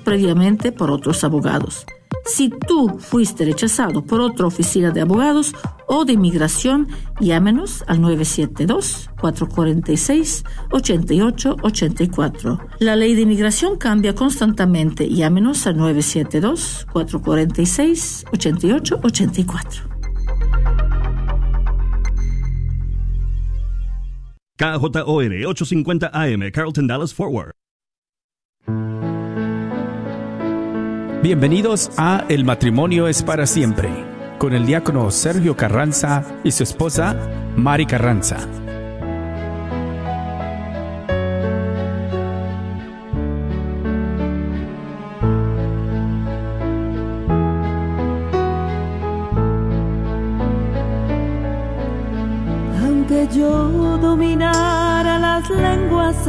previamente por otros abogados. Si tú fuiste rechazado por otra oficina de abogados o de inmigración, llámenos al 972-446-8884. La ley de inmigración cambia constantemente. Llámenos al 972-446-8884. KJOR 850 AM, Carlton Dallas Forward. Bienvenidos a El matrimonio es para siempre, con el diácono Sergio Carranza y su esposa Mari Carranza. Aunque yo dominara las lenguas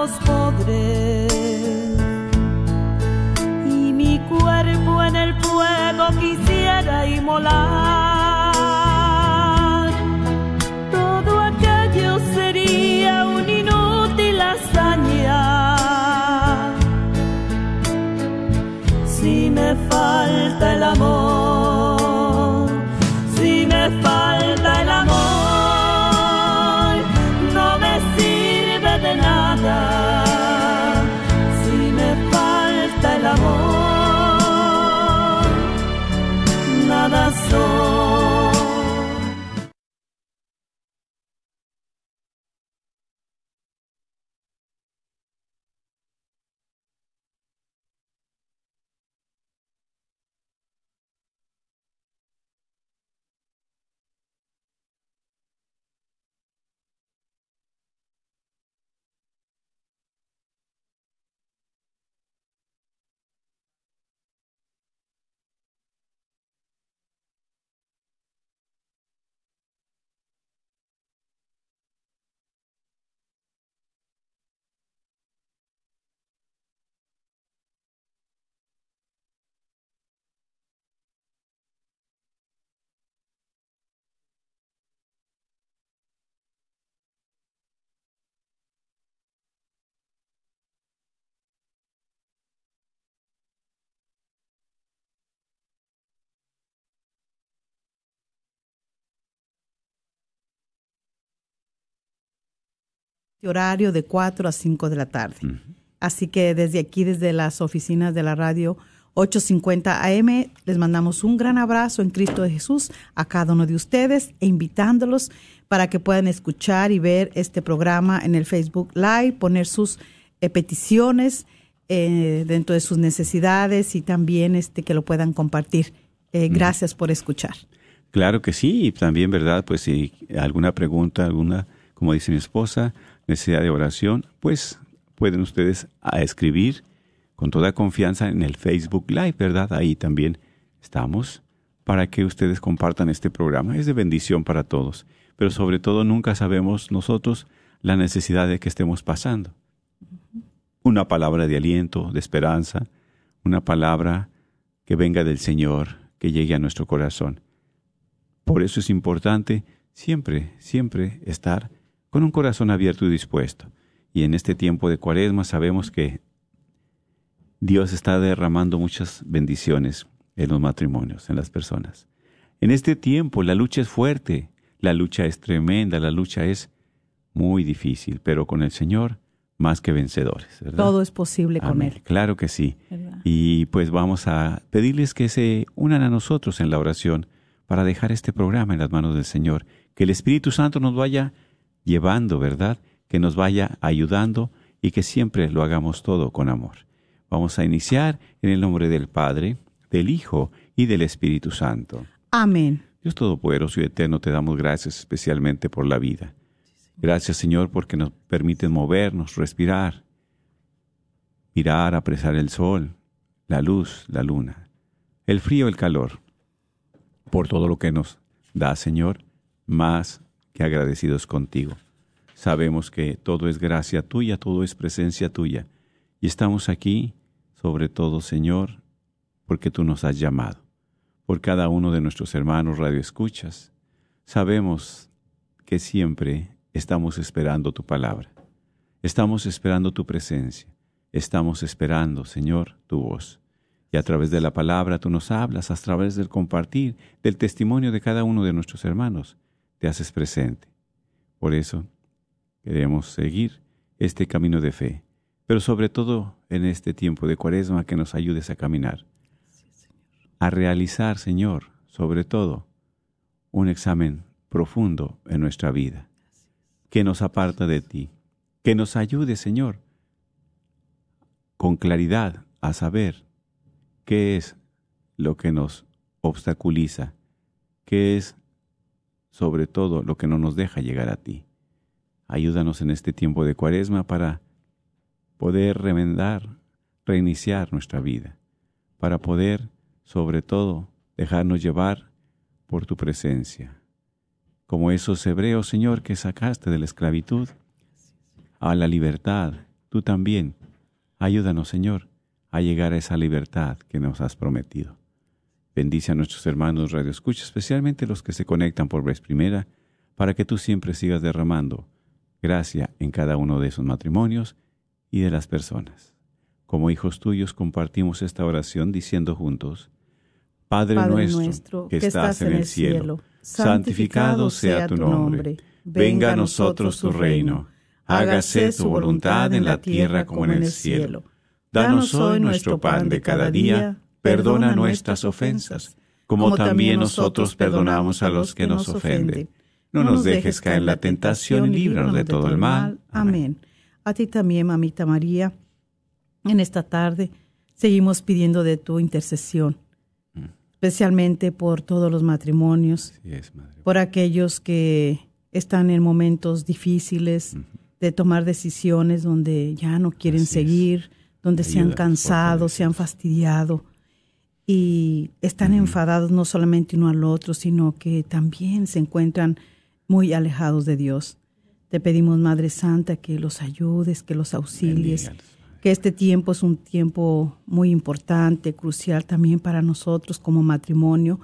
los pobres cuerpo en el fuego quisiera inmolar. Todo aquello sería un inútil hazaña. Si me falta el amor, horario de 4 a 5 de la tarde. Así que desde aquí, desde las oficinas de la radio 850 AM, les mandamos un gran abrazo en Cristo de Jesús a cada uno de ustedes e invitándolos para que puedan escuchar y ver este programa en el Facebook Live, poner sus eh, peticiones eh, dentro de sus necesidades y también este que lo puedan compartir. Eh, gracias por escuchar. Claro que sí, y también, ¿verdad? Pues si alguna pregunta, alguna, como dice mi esposa, necesidad de oración, pues pueden ustedes a escribir con toda confianza en el Facebook Live, ¿verdad? Ahí también estamos para que ustedes compartan este programa. Es de bendición para todos, pero sobre todo nunca sabemos nosotros la necesidad de que estemos pasando. Una palabra de aliento, de esperanza, una palabra que venga del Señor, que llegue a nuestro corazón. Por eso es importante siempre, siempre estar con un corazón abierto y dispuesto. Y en este tiempo de cuaresma sabemos que Dios está derramando muchas bendiciones en los matrimonios, en las personas. En este tiempo la lucha es fuerte, la lucha es tremenda, la lucha es muy difícil, pero con el Señor más que vencedores. ¿verdad? Todo es posible con. Él. Claro que sí. ¿Verdad? Y pues vamos a pedirles que se unan a nosotros en la oración para dejar este programa en las manos del Señor. Que el Espíritu Santo nos vaya llevando, ¿verdad? Que nos vaya ayudando y que siempre lo hagamos todo con amor. Vamos a iniciar en el nombre del Padre, del Hijo y del Espíritu Santo. Amén. Dios Todopoderoso y Eterno, te damos gracias especialmente por la vida. Gracias, Señor, porque nos permites movernos, respirar, mirar, apreciar el sol, la luz, la luna, el frío, el calor, por todo lo que nos da, Señor, más que agradecidos contigo. Sabemos que todo es gracia tuya, todo es presencia tuya, y estamos aquí, sobre todo, Señor, porque tú nos has llamado por cada uno de nuestros hermanos radioescuchas. Sabemos que siempre estamos esperando tu palabra. Estamos esperando tu presencia. Estamos esperando, Señor, tu voz. Y a través de la palabra tú nos hablas, a través del compartir, del testimonio de cada uno de nuestros hermanos, te haces presente. Por eso queremos seguir este camino de fe, pero sobre todo en este tiempo de cuaresma que nos ayudes a caminar a realizar, Señor, sobre todo, un examen profundo en nuestra vida, que nos aparta de ti, que nos ayude, Señor, con claridad a saber qué es lo que nos obstaculiza, qué es, sobre todo, lo que no nos deja llegar a ti. Ayúdanos en este tiempo de cuaresma para poder remendar, reiniciar nuestra vida, para poder sobre todo, dejarnos llevar por tu presencia. Como esos hebreos, Señor, que sacaste de la esclavitud a la libertad, tú también. Ayúdanos, Señor, a llegar a esa libertad que nos has prometido. Bendice a nuestros hermanos Radio Escucha, especialmente los que se conectan por vez primera, para que tú siempre sigas derramando gracia en cada uno de esos matrimonios y de las personas. Como hijos tuyos compartimos esta oración diciendo juntos, Padre, Padre nuestro, que estás en el cielo, santificado sea tu nombre. Venga a nosotros tu reino. Hágase tu voluntad en la tierra como en el cielo. Danos hoy nuestro pan de cada día. Perdona nuestras ofensas, como también nosotros perdonamos a los que nos ofenden. No nos dejes caer en la tentación y líbranos de todo el mal. Amén. A ti también, mamita María, en esta tarde seguimos pidiendo de tu intercesión especialmente por todos los matrimonios, por aquellos que están en momentos difíciles de tomar decisiones donde ya no quieren seguir, donde se han cansado, se han fastidiado y están enfadados no solamente uno al otro, sino que también se encuentran muy alejados de Dios. Te pedimos, Madre Santa, que los ayudes, que los auxilies, que este tiempo es un tiempo muy importante, crucial también para nosotros como matrimonio,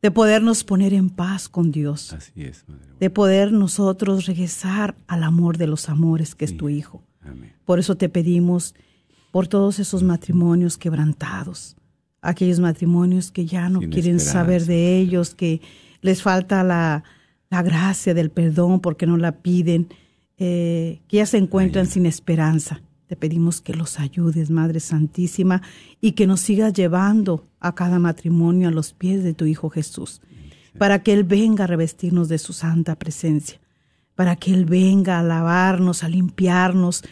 de podernos poner en paz con Dios, Así es, Madre. de poder nosotros regresar al amor de los amores que es tu Hijo. Amén. Por eso te pedimos por todos esos matrimonios quebrantados, aquellos matrimonios que ya no Sin quieren esperanza, saber de ellos, que les falta la, la gracia del perdón porque no la piden, eh, que ya se encuentran sin esperanza. Te pedimos que los ayudes, Madre Santísima, y que nos sigas llevando a cada matrimonio a los pies de tu Hijo Jesús, para que Él venga a revestirnos de su santa presencia, para que Él venga a lavarnos, a limpiarnos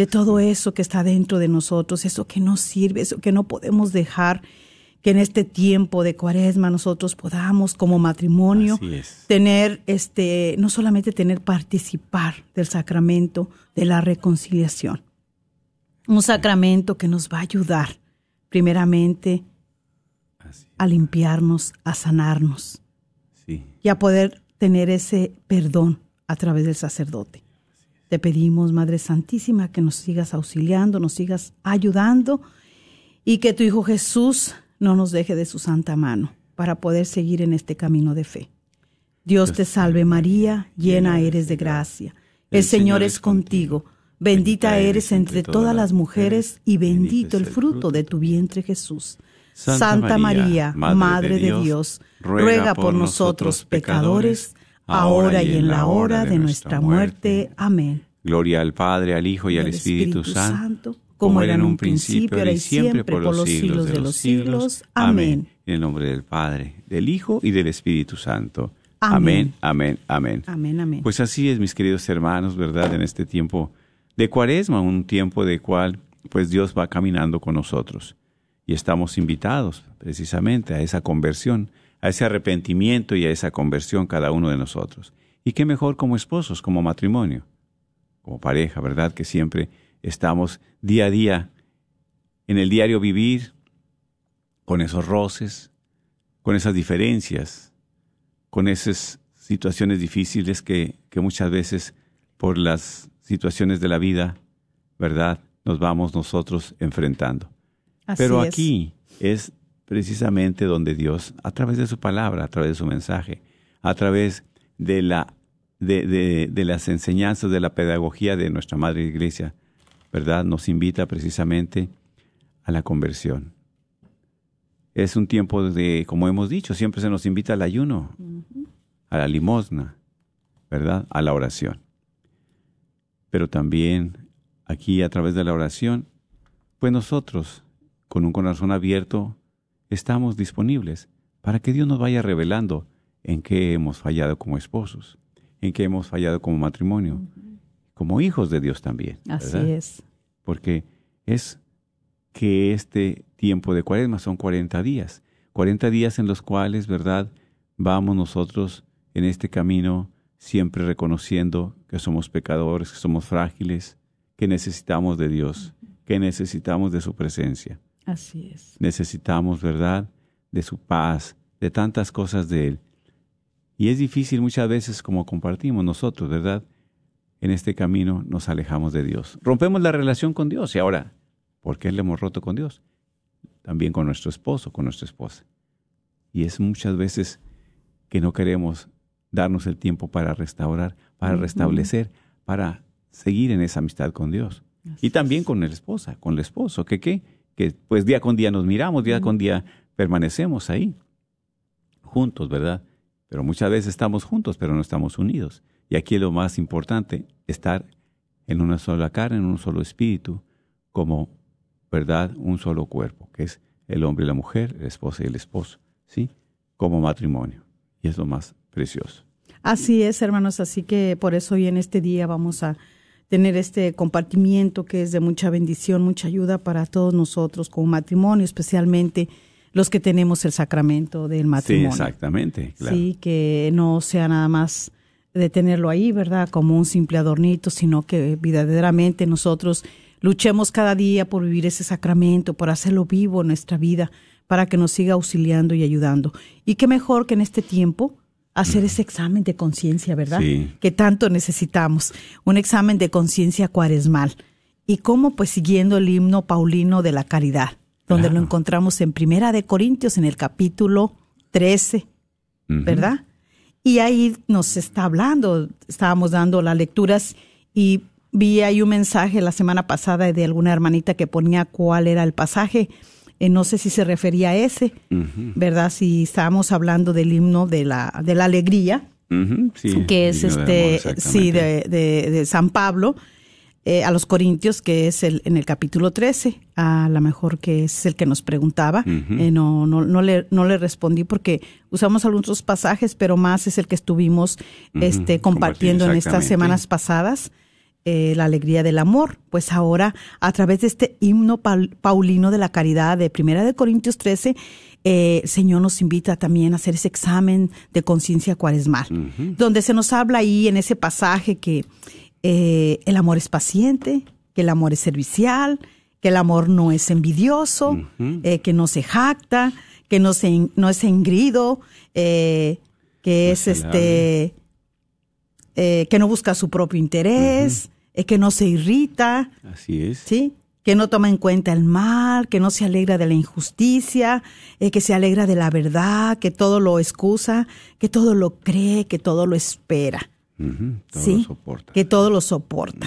de todo eso que está dentro de nosotros, eso que no sirve, eso que no podemos dejar, que en este tiempo de cuaresma nosotros podamos como matrimonio tener, este, no solamente tener, participar del sacramento de la reconciliación. Un sacramento que nos va a ayudar, primeramente, a limpiarnos, a sanarnos sí. y a poder tener ese perdón a través del sacerdote. Te pedimos, Madre Santísima, que nos sigas auxiliando, nos sigas ayudando y que tu Hijo Jesús no nos deje de su santa mano para poder seguir en este camino de fe. Dios te salve María, llena eres de gracia. El Señor es contigo. Bendita eres entre todas las mujeres y bendito el fruto de tu vientre Jesús. Santa María, Madre de Dios, ruega por nosotros pecadores, ahora y en la hora de nuestra muerte. Amén. Gloria al Padre, al Hijo y al Espíritu, Santo, como era en un principio, ahora y siempre, por los siglos de los siglos. Amén. En el nombre del Padre, del Hijo y del Espíritu Santo. Amén. Amén, amén, amén. Amén, amén. Pues así es, mis queridos hermanos, ¿verdad? En este tiempo de cuaresma, un tiempo de cual pues Dios va caminando con nosotros. Y estamos invitados precisamente a esa conversión, a ese arrepentimiento y a esa conversión cada uno de nosotros. Y qué mejor como esposos, como matrimonio, como pareja, ¿verdad? Que siempre estamos día a día en el diario vivir con esos roces, con esas diferencias, con esas situaciones difíciles que, que muchas veces por las situaciones de la vida, ¿verdad? Nos vamos nosotros enfrentando. Así Pero es. aquí es precisamente donde Dios, a través de su palabra, a través de su mensaje, a través de, la, de, de- de las enseñanzas, de la pedagogía de nuestra Madre Iglesia, ¿verdad? Nos invita precisamente a la conversión. Es un tiempo de, como hemos dicho, siempre se nos invita al ayuno, a la limosna, ¿verdad? A la oración. Pero también aquí a través de la oración, pues nosotros, con un corazón abierto, estamos disponibles para que Dios nos vaya revelando en qué hemos fallado como esposos, en qué hemos fallado como matrimonio, como hijos de Dios también. Así ¿verdad? es. Porque es que este tiempo de cuaresma son 40 días, 40 días en los cuales, ¿verdad? Vamos nosotros en este camino siempre reconociendo que somos pecadores, que somos frágiles, que necesitamos de Dios, que necesitamos de su presencia Así es. necesitamos, ¿verdad?, de su paz, de tantas cosas de Él. Y es difícil muchas veces como compartimos nosotros, ¿verdad? En este camino nos alejamos de Dios. Rompemos la relación con Dios y ahora, ¿por qué le hemos roto con Dios? También con nuestro esposo, con nuestra esposa. Y es muchas veces que no queremos darnos el tiempo para restaurar, para restablecer, para seguir en esa amistad con Dios. y también con la esposa, con el esposo, que qué, que pues día con día nos miramos, día con día permanecemos ahí, juntos, ¿verdad? Pero muchas veces estamos juntos, pero no estamos unidos. Y aquí es lo más importante, estar en una sola carne, en un solo espíritu, como, ¿verdad? Un solo cuerpo, que es el hombre y la mujer, el esposo y el esposo, ¿sí? Como matrimonio. Y es lo más precioso. Así es, hermanos, así que por eso hoy en este día vamos a tener este compartimiento que es de mucha bendición, mucha ayuda para todos nosotros como matrimonio, especialmente los que tenemos el sacramento del Sí, matrimonio. exactamente. Claro. Sí, que no sea nada más de tenerlo ahí, ¿verdad? Como un simple adornito, sino que verdaderamente nosotros luchemos cada día por vivir ese sacramento, por hacerlo vivo en nuestra vida, para que nos siga auxiliando y ayudando. Y qué mejor que en este tiempo hacer ese examen de conciencia, ¿verdad? Sí. Que tanto necesitamos, un examen de conciencia cuaresmal. Y cómo, pues siguiendo el himno paulino de la caridad, donde lo encontramos en Primera de Corintios, en el capítulo 13, Ujú. ¿verdad? Y ahí nos está hablando, estábamos dando las lecturas y vi ahí un mensaje la semana pasada de alguna hermanita que ponía cuál era el pasaje. Eh, no sé si se refería a ese. ¿verdad? Si estábamos hablando del himno de la, de la alegría, sí, que es de este, amor, sí, de, de- de San Pablo eh, a los Corintios, que es el, en el capítulo 13, a lo mejor que es el que nos preguntaba. Eh, no, no, no, le, no le respondí porque usamos algunos pasajes, pero más es el que estuvimos este, compartiendo en estas semanas pasadas. Eh, la alegría del amor. Pues ahora, a través de este himno paul- paulino de la caridad de Primera de Corintios 13, eh, el Señor nos invita también a hacer ese examen de conciencia cuaresmal, donde se nos habla ahí en ese pasaje que eh, el amor es paciente, que el amor es servicial, que el amor no es envidioso, eh, que no se jacta, que no, se, no es engrido, eh, que No es este eh, que no busca su propio interés, eh, que no se irrita, Así es. ¿sí? Que no toma en cuenta el mal, que no se alegra de la injusticia, eh, que se alegra de la verdad, que todo lo excusa, que todo lo cree, que todo lo espera, todo ¿sí? lo soporta. Que todo lo soporta.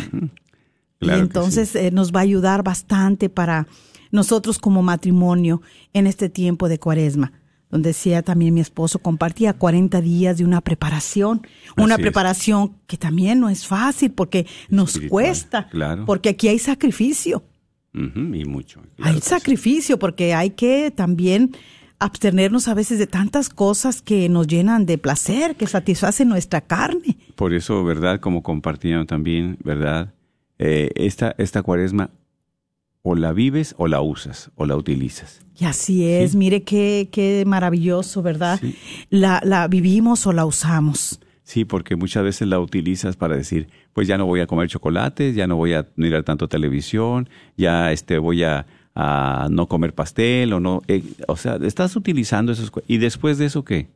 Claro y entonces eh, nos va a ayudar bastante para nosotros como matrimonio en este tiempo de cuaresma, donde decía también mi esposo, compartía 40 días de una preparación, una Así es. preparación que también no es fácil porque nos Espiritual, cuesta, claro. porque aquí hay sacrificio. Y mucho. claro hay sí. sacrificio porque hay que también abstenernos a veces de tantas cosas que nos llenan de placer, que satisfacen nuestra carne. Por eso, ¿verdad? Como compartieron también, ¿verdad? Eh, esta, esta cuaresma o la vives o la usas o la utilizas. Y así es, Sí. mire qué, qué maravilloso, ¿verdad? Sí. La, la vivimos o la usamos. Sí, porque muchas veces la utilizas para decir, pues ya no voy a comer chocolates, ya no voy a mirar tanto televisión, ya este voy a, a no comer pastel o no, eh, o sea, estás utilizando esos y después de eso qué?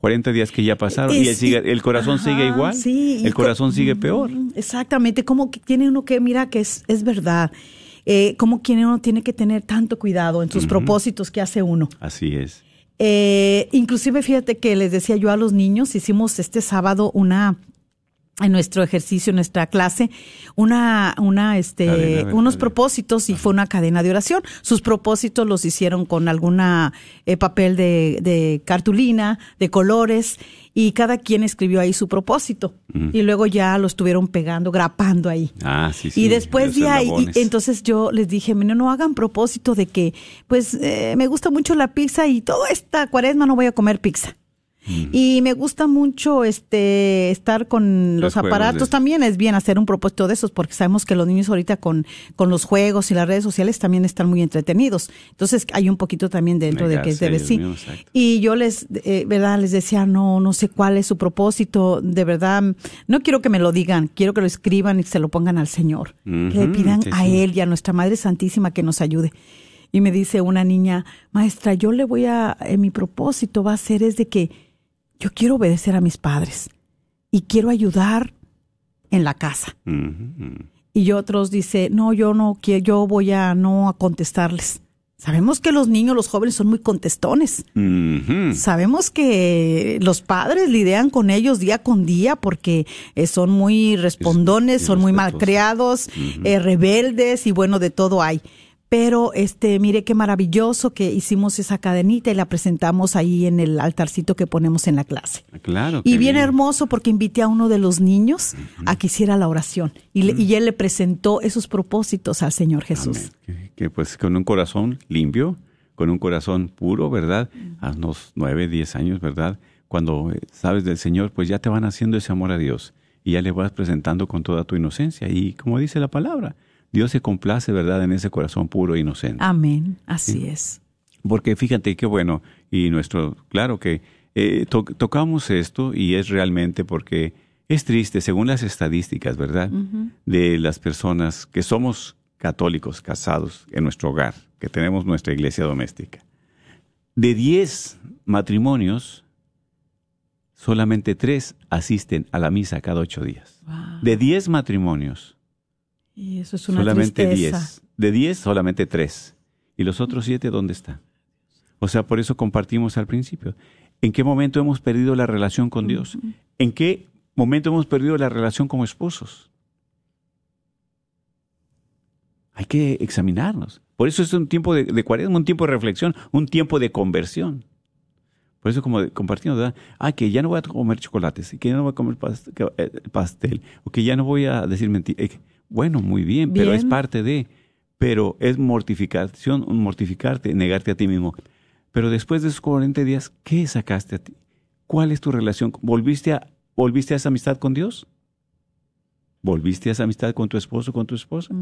40 días que ya pasaron y el, Es- sigue- el corazón Ajá, sigue igual, sí, el co- corazón sigue peor. Mm, Exactamente, como que tiene uno que, mira que es, es verdad, eh, que uno tiene que tener tanto cuidado en sus propósitos que hace uno. Así es. Eh, inclusive fíjate que les decía yo a los niños, hicimos este sábado una en nuestro ejercicio, en nuestra clase, una, una, este, unos propósitos y fue una cadena de oración. Sus propósitos los hicieron con alguna eh, papel de, de cartulina, de colores, y cada quien escribió ahí su propósito. Y luego ya lo estuvieron pegando, grapando ahí. Ah, sí, sí. Y después de ahí, y entonces yo les dije, no, no hagan propósito de que, pues, eh, me gusta mucho la pizza y toda esta cuaresma no voy a comer pizza. Y me gusta mucho este estar con los aparatos de- también es bien hacer un propósito de esos porque sabemos que los niños ahorita con, con los juegos y las redes sociales también están muy entretenidos. Entonces hay un poquito también dentro de que debe sí. Y yo les, eh, verdad, les decía, no, no sé cuál es su propósito, de verdad, no quiero que me lo digan, quiero que lo escriban y se lo pongan al Señor, que le pidan sí, a. Él y a nuestra Madre Santísima que nos ayude. Y me dice una niña, maestra, yo le voy a, eh, mi propósito va a ser es de que yo quiero obedecer a mis padres y quiero ayudar en la casa. Y otros dice, no, yo no quiero, yo voy a no a contestarles. Sabemos que los niños, los jóvenes son muy contestones. Sabemos que los padres lidian con ellos día con día porque eh, son muy respondones, son muy malcriados, eh, rebeldes y bueno, de todo hay. Pero este, mire qué maravilloso que hicimos esa cadenita y la presentamos ahí en el altarcito que ponemos en la clase. Claro. Y bien hermoso porque invité a uno de los niños a que hiciera la oración y, y él le presentó esos propósitos al Señor Jesús. Amén. Que, que, pues con un corazón limpio, con un corazón puro, ¿verdad? A unos nueve, diez años, ¿verdad? Cuando eh, sabes del Señor, pues ya te van haciendo ese amor a Dios y ya le vas presentando con toda tu inocencia. Y como dice la palabra, Dios se complace, ¿verdad?, en ese corazón puro e inocente. Amén, así es. Porque fíjate qué bueno, y nuestro, claro que eh, to- tocamos esto y es realmente porque es triste, según las estadísticas, ¿verdad? De las personas que somos católicos casados en nuestro hogar, que tenemos nuestra iglesia doméstica. De 10 matrimonios, solamente 3 asisten a la misa cada 8 días. De 10 matrimonios, Y eso es una solamente tristeza. 10. De 10, solamente 3. ¿Y los otros 7 dónde están? O sea, por eso compartimos al principio. ¿En qué momento hemos perdido la relación con Dios? ¿En qué momento hemos perdido la relación como esposos? Hay que examinarnos. Por eso es un tiempo de, de cuaresma, un tiempo de reflexión, un tiempo de conversión. Por eso como compartimos, ¿verdad? Ah, que ya no voy a comer chocolates, que ya no voy a comer eh, pastel, o que ya no voy a decir mentiras. Bueno, muy bien, pero es parte de. Pero es mortificación, mortificarte, negarte a ti mismo. Pero después de esos 40 días, ¿qué sacaste a ti? ¿Cuál es tu relación? ¿Volviste a, ¿Volviste a esa amistad con Dios? ¿Volviste a esa amistad con tu esposo, con tu esposa?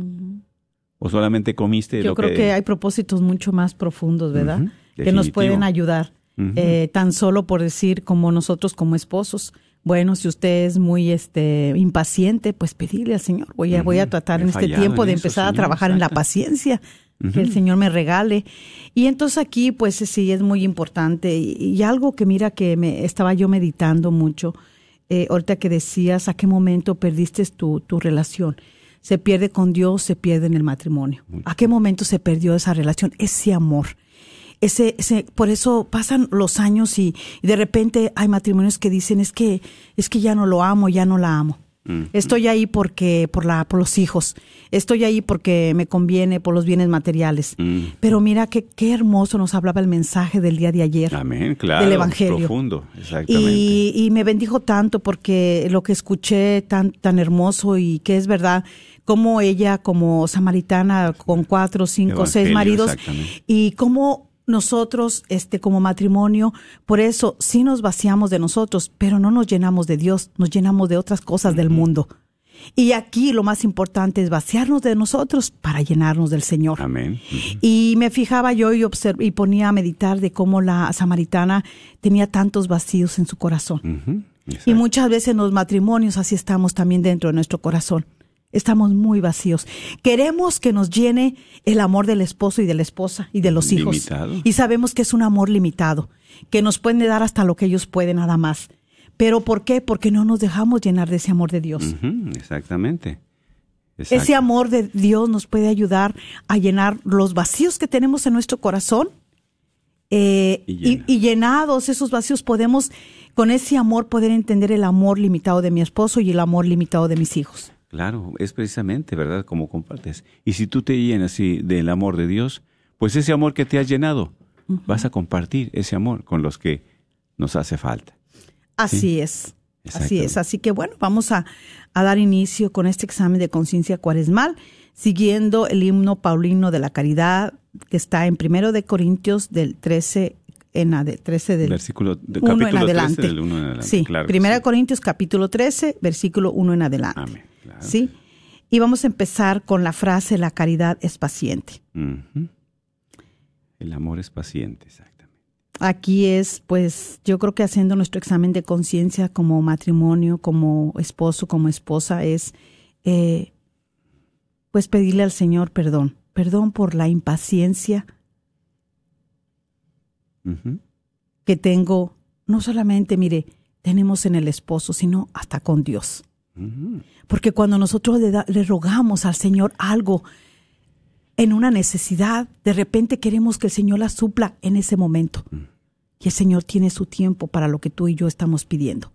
¿O solamente comiste Yo lo creo que... hay propósitos mucho más profundos, ¿verdad? Que nos pueden ayudar. Eh, tan solo por decir como nosotros como esposos. Bueno, si usted es muy este impaciente, pues pedirle al Señor. Voy a, voy a tratar he en este tiempo de eso, empezar a trabajar en la paciencia que el Señor me regale. Y entonces aquí, pues sí, es muy importante. Y, y algo que mira que me estaba yo meditando mucho, eh, ahorita que decías a qué momento perdiste tu, tu relación. Se pierde con Dios, se pierde en el matrimonio. ¿A qué momento se perdió esa relación, ese amor? Ese, ese, por eso pasan los años y, y de repente hay matrimonios que dicen es que, es que ya no lo amo, ya no la amo. Estoy ahí porque por la por los hijos. Estoy ahí porque me conviene por los bienes materiales. Mm. Pero mira qué qué hermoso nos hablaba el mensaje del día de ayer. Amén, claro. Del evangelio. Profundo, exactamente. Y, y me bendijo tanto porque lo que escuché tan, tan hermoso y que es verdad, como ella como samaritana con cuatro, cinco, seis maridos y cómo nosotros, este, como matrimonio, por eso sí nos vaciamos de nosotros, pero no nos llenamos de Dios, nos llenamos de otras cosas del mundo. Y aquí lo más importante es vaciarnos de nosotros para llenarnos del Señor. Amén. Y me fijaba yo y, y ponía a meditar de cómo la samaritana tenía tantos vacíos en su corazón. Y muchas veces en los matrimonios así estamos también dentro de nuestro corazón. Estamos muy vacíos. Queremos que nos llene el amor del esposo y de la esposa y de los hijos. Limitado. Y sabemos que es un amor limitado, que nos pueden dar hasta lo que ellos pueden nada más. Pero ¿por qué? Porque no nos dejamos llenar de ese amor de Dios. Exactamente. Exacto. Ese amor de Dios nos puede ayudar a llenar los vacíos que tenemos en nuestro corazón. eh, Y y, llena. y llenados esos vacíos podemos, con ese amor, poder entender el amor limitado de mi esposo y el amor limitado de mis hijos. Claro, es precisamente, ¿verdad? Como compartes. Y si tú te llenas sí, del amor de Dios, pues ese amor que te has llenado, vas a compartir ese amor con los que nos hace falta. Así es. Así es. Así que bueno, vamos a, a dar inicio con este examen de conciencia cuaresmal, siguiendo el himno paulino de la caridad que está en primero de Corintios del 13 en ade- 13 del Versículo de, uno capítulo en 13 adelante. del uno en adelante. Sí, claro sí. de Corintios capítulo 13, versículo 1 en adelante. Amén, claro. Sí. Y vamos a empezar con la frase la caridad es paciente. El amor es paciente, exactamente. Aquí es, pues, yo creo que haciendo nuestro examen de conciencia como matrimonio, como esposo, como esposa, es, eh, pues, pedirle al Señor perdón. Perdón por la impaciencia que tengo, no solamente, mire, tenemos en el esposo, sino hasta con Dios. Porque cuando nosotros le, da- le rogamos al Señor algo en una necesidad, de repente queremos que el Señor la supla en ese momento. Y el Señor tiene su tiempo para lo que tú y yo estamos pidiendo.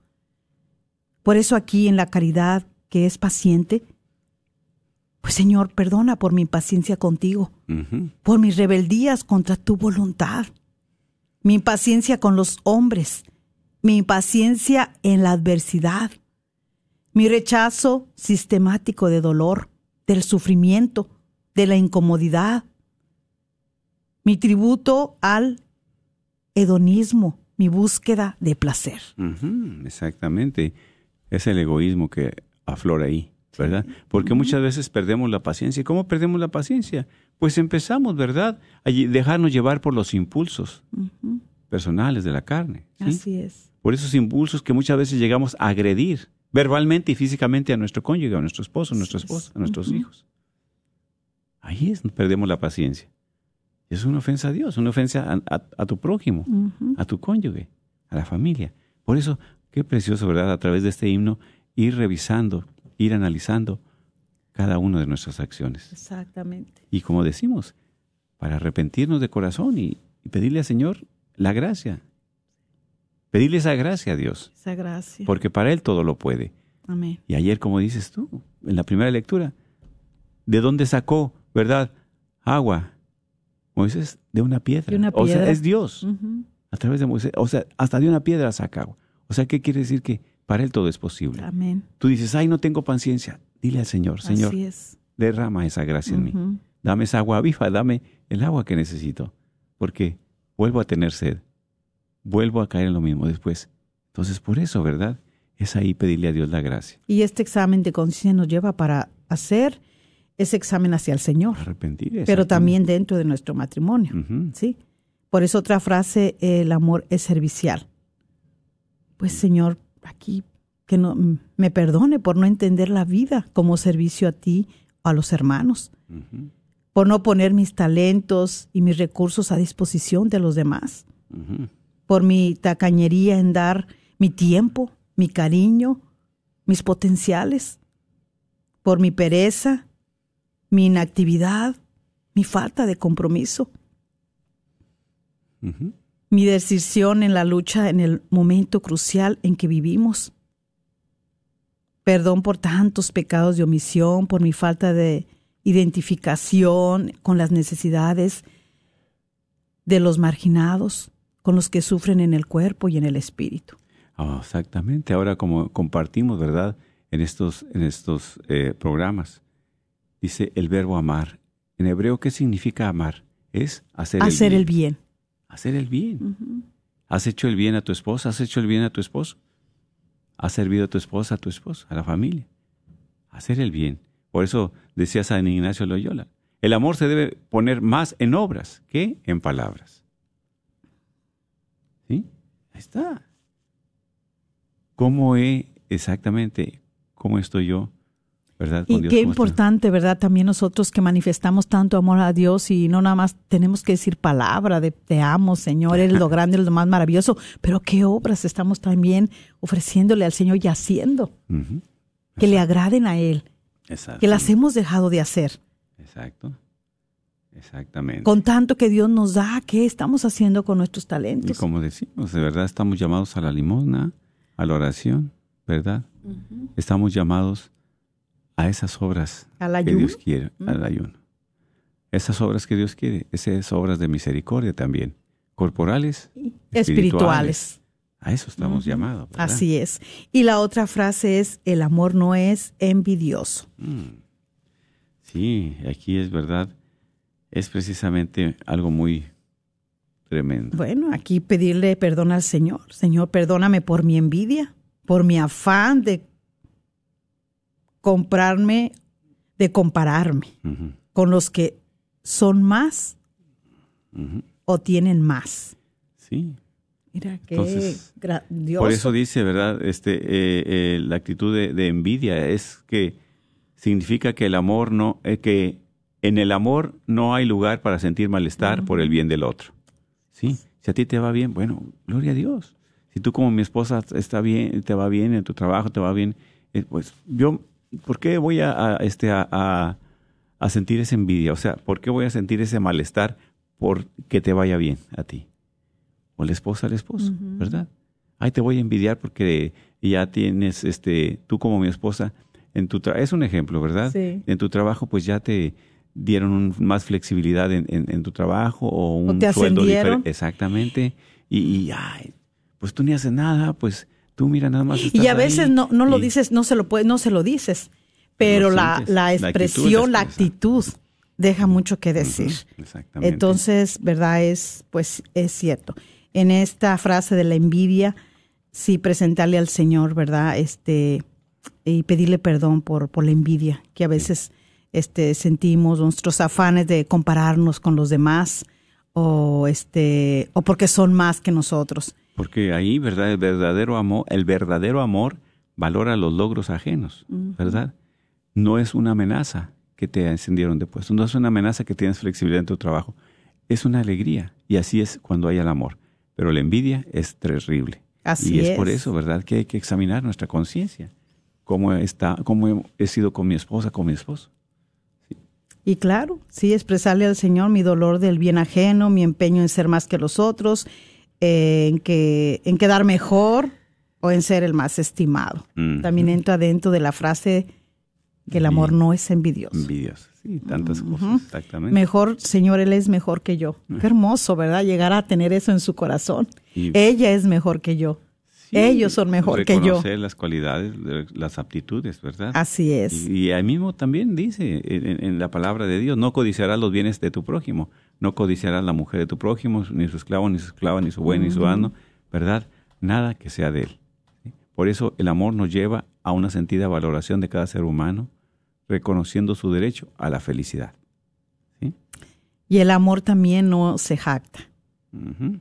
Por eso aquí en la caridad que es paciente, pues Señor, perdona por mi impaciencia contigo, por mis rebeldías contra tu voluntad, mi impaciencia con los hombres, mi impaciencia en la adversidad, mi rechazo sistemático de dolor, del sufrimiento, de la incomodidad, mi tributo al hedonismo, mi búsqueda de placer. Exactamente. Es el egoísmo que aflora ahí, ¿verdad? Porque muchas veces perdemos la paciencia. ¿Y cómo perdemos la paciencia? Pues empezamos, ¿verdad? A dejarnos llevar por los impulsos personales de la carne. ¿sí? Así es. Por esos impulsos que muchas veces llegamos a agredir verbalmente y físicamente a nuestro cónyuge, a nuestro esposo, a nuestra esposa, a nuestros hijos. Ahí es donde perdemos la paciencia. Es una ofensa a Dios, una ofensa a, a- a tu prójimo, a tu cónyuge, a la familia. Por eso, qué precioso, ¿verdad? A través de este himno, ir revisando, ir analizando cada una de nuestras acciones. Exactamente. Y como decimos, para arrepentirnos de corazón y, y pedirle al Señor la gracia. Pedirle esa gracia a Dios, Esa gracia. porque para Él todo lo puede. Amén. Y ayer, como dices tú, en la primera lectura, ¿de dónde sacó, verdad, agua? Moisés, de una piedra. De una O sea, piedra. es Dios. A través de Moisés. O sea, hasta de una piedra saca agua. O sea, ¿qué quiere decir? Que para Él todo es posible. Amén. Tú dices, ay, no tengo paciencia. Dile al Señor, Señor, Así es. derrama esa gracia en mí. Dame esa agua viva, dame el agua que necesito. Porque vuelvo a tener sed. Vuelvo a caer en lo mismo después. Entonces, por eso, ¿verdad? Es ahí pedirle a Dios la gracia. Y este examen de conciencia nos lleva para hacer ese examen hacia el Señor, Arrepentir. pero también dentro de nuestro matrimonio. ¿sí? Por eso otra frase, el amor es servicial. Pues Señor, aquí que no me perdone por no entender la vida como servicio a ti o a los hermanos, por no poner mis talentos y mis recursos a disposición de los demás. Por mi tacañería en dar mi tiempo, mi cariño, mis potenciales, por mi pereza, mi inactividad, mi falta de compromiso, mi decisión en la lucha en el momento crucial en que vivimos. Perdón por tantos pecados de omisión, por mi falta de identificación con las necesidades de los marginados, con los que sufren en el cuerpo y en el espíritu. Oh, exactamente. Ahora como compartimos, ¿verdad? En estos, en estos eh, programas, dice el verbo amar. En hebreo, ¿qué significa amar? Es hacer, Hacer el el bien. bien. Hacer el bien. ¿Has hecho el bien a tu esposa? ¿Has hecho el bien a tu esposo? ¿Has servido a tu esposa, a tu esposo, a la familia? Hacer el bien. Por eso decía San Ignacio Loyola, el amor se debe poner más en obras que en palabras. Está. ¿Cómo es exactamente, cómo estoy yo, verdad? con Y Dios? qué importante, ¿verdad? También nosotros que manifestamos tanto amor a Dios y no nada más tenemos que decir palabra de te amo, Señor, eres lo grande, eres lo más maravilloso, pero qué obras estamos también ofreciéndole al Señor y haciendo que le agraden a Él, Exacto. que las hemos dejado de hacer. Exacto. Exactamente. Con tanto que Dios nos da, ¿qué estamos haciendo con nuestros Y talentos? como decimos, de verdad estamos llamados a la limosna, a la oración, ¿verdad? Estamos llamados a esas obras que. Dios quiere, al ayuno. Esas obras que Dios quiere, esas obras de misericordia también, corporales, Espirituales. A eso estamos llamados. ¿verdad? Así es. Y la otra frase es, el amor no es envidioso. Mm. Sí, aquí es verdad, es precisamente algo muy tremendo. Bueno, aquí pedirle perdón al Señor. Señor, perdóname por mi envidia, por mi afán de comprarme, de compararme con los que son más o tienen más. Sí, Mira qué Entonces, grandioso. Por eso dice, ¿verdad? Este, eh, eh, la actitud de, de envidia es que significa que el amor no, eh, que en el amor no hay lugar para sentir malestar por el bien del otro. ¿Sí? Si a ti te va bien, bueno, gloria a Dios. Si tú como mi esposa está bien, te va bien en tu trabajo, te va bien, eh, pues yo, ¿por qué voy a, a, este, a, a, a sentir esa envidia? O sea, ¿por qué voy a sentir ese malestar por que te vaya bien a ti? o la esposa al esposo, ¿verdad? Ay, te voy a envidiar porque ya tienes, este, tú como mi esposa, en tu es un ejemplo, ¿verdad? Sí. En tu trabajo, pues ya te dieron un- más flexibilidad en, en- en tu trabajo o un te sueldo diferente. Exactamente. Y, y, ay, pues tú ni haces nada, pues tú mira nada más. y a veces ahí no, no lo dices, no se lo puede, no se lo dices, pero Lo la, sientes. la La actitud expresión, la actitud deja mucho que decir. Exactamente. Entonces, ¿verdad? Es, pues, es cierto. En esta frase de la envidia, sí presentarle al Señor, ¿verdad? Este, y pedirle perdón por, por la envidia, que a veces este, sentimos nuestros afanes de compararnos con los demás, o este, o porque son más que nosotros. Porque ahí, ¿verdad? El verdadero amor, el verdadero amor valora los logros ajenos, ¿verdad? No es una amenaza que te encendieron de puesto, no es una amenaza que tienes flexibilidad en tu trabajo, es una alegría y así es cuando hay el amor. Pero la envidia es terrible. Así y es, por es. eso, ¿verdad? Que hay que examinar nuestra conciencia. ¿Cómo, está, ¿Cómo he sido con mi esposa, con mi esposo? Y claro, sí, expresarle al Señor mi dolor del bien ajeno, mi empeño en ser más que los otros, eh, en, que, en quedar mejor o en ser el más estimado. También entra dentro de la frase que el amor no es envidioso. Envidioso. Sí, tantas cosas, exactamente. Mejor, Señor, Él es mejor que yo. Qué hermoso, ¿verdad? Llegar a tener eso en su corazón. Y- Ella es mejor que yo. Sí, Ellos son mejor que yo. Reconocer las cualidades, de- las aptitudes, ¿verdad? Así es. Y, y ahí mismo también dice en, la palabra de Dios, no codiciarás los bienes de tu prójimo, no codiciarás la mujer de tu prójimo, ni su esclavo, ni su esclava, ni su buey, ni su asno, ¿verdad? Nada que sea de él. ¿sí? Por eso el amor nos lleva a una sentida valoración de cada ser humano, reconociendo su derecho a la felicidad. ¿sí? Y el amor también no se jacta. Ujú.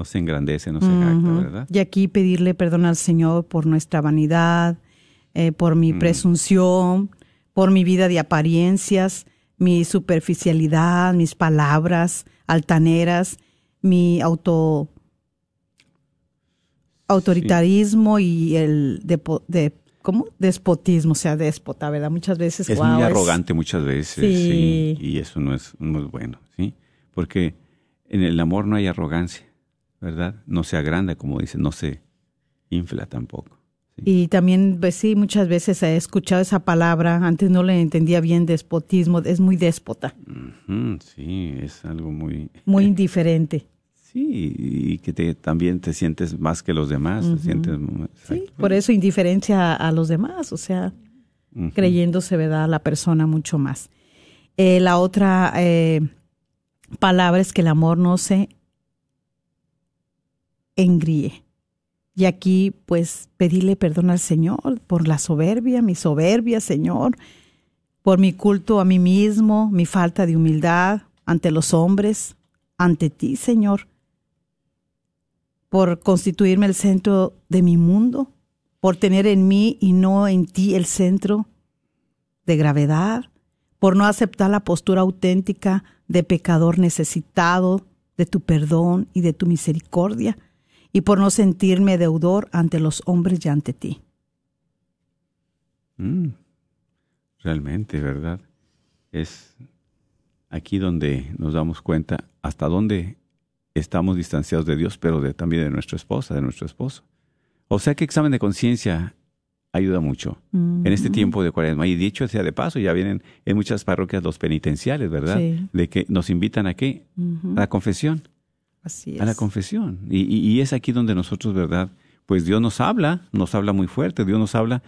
No se engrandece, no se jacta. ¿verdad? Y aquí pedirle perdón al Señor por nuestra vanidad, eh, por mi Mm. presunción, por mi vida de apariencias, mi superficialidad, mis palabras altaneras, mi auto autoritarismo y el de, ¿cómo? despotismo, o sea, déspota, ¿verdad? Muchas veces es muy arrogante muchas veces, Sí. sí, y eso no es, no es bueno, ¿sí? Porque en el amor no hay arrogancia, ¿verdad? No se agranda, como dice, no se infla tampoco, Y también, pues sí, muchas veces he escuchado esa palabra, antes no le entendía bien despotismo, es muy déspota, sí, es algo muy... muy indiferente. Sí, y que te, también te sientes más que los demás, te sientes... Sí, por eso indiferencia a los demás, o sea, Ujú. creyéndose, ¿verdad?, a la persona mucho más. Eh, la otra eh, palabra es que el amor no se engríe. Y aquí, pues, pedirle perdón al Señor por la soberbia, mi soberbia, Señor, por mi culto a mí mismo, mi falta de humildad ante los hombres, ante ti, Señor, por constituirme el centro de mi mundo, por tener en mí y no en ti el centro de gravedad, por no aceptar la postura auténtica de pecador necesitado de tu perdón y de tu misericordia, y por no sentirme deudor ante los hombres y ante ti. Mm, Realmente, ¿verdad? Es aquí donde nos damos cuenta hasta dónde estamos distanciados de Dios, pero de, también de nuestra esposa, de nuestro esposo. O sea que examen de conciencia ayuda mucho en este tiempo de cuaresma. Y dicho sea de paso, ya vienen en muchas parroquias los penitenciales, ¿verdad? Sí. De que nos invitan a qué? A la confesión. Así es. a la confesión. Y, y- y es aquí donde nosotros, ¿verdad? Pues Dios nos habla, nos habla muy fuerte, Dios nos habla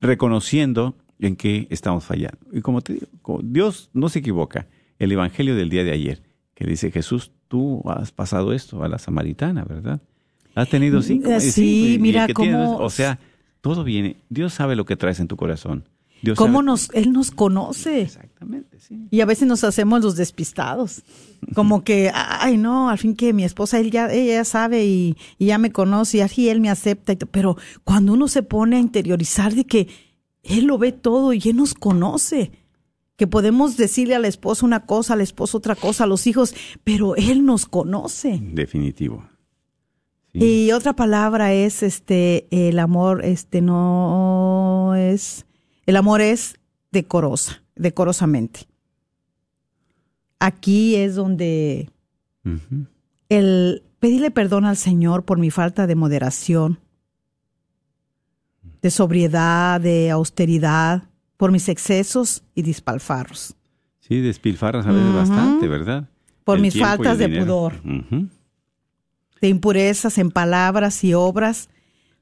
reconociendo en qué estamos fallando. Y como te digo, como Dios no se equivoca. El Evangelio del día de ayer, que dice Jesús, tú has pasado esto a la samaritana, ¿verdad? Has tenido cinco. Eh, eh, sí, cinco, mira cómo- o sea, todo viene. Dios sabe lo que traes en tu corazón. Dios ¿Cómo sabe- nos, Él nos conoce? Exactamente, sí. Y a veces nos hacemos los despistados. Como que, ay, no, al fin que mi esposa, él ya, ella ya sabe y, y ya me conoce y así él me acepta. y Pero cuando uno se pone a interiorizar de que él lo ve todo y él nos conoce, que podemos decirle al esposo una cosa, al esposo otra cosa, a los hijos, pero él nos conoce. Definitivo. Sí. Y otra palabra es este el amor este no es el amor es decorosa, decorosamente. Aquí es donde el pedirle perdón al Señor por mi falta de moderación, de sobriedad, de austeridad, por mis excesos y dispalfarros, Sí, despilfarras a veces bastante, ¿verdad? por El mis faltas de dinero. pudor. De impurezas en palabras y obras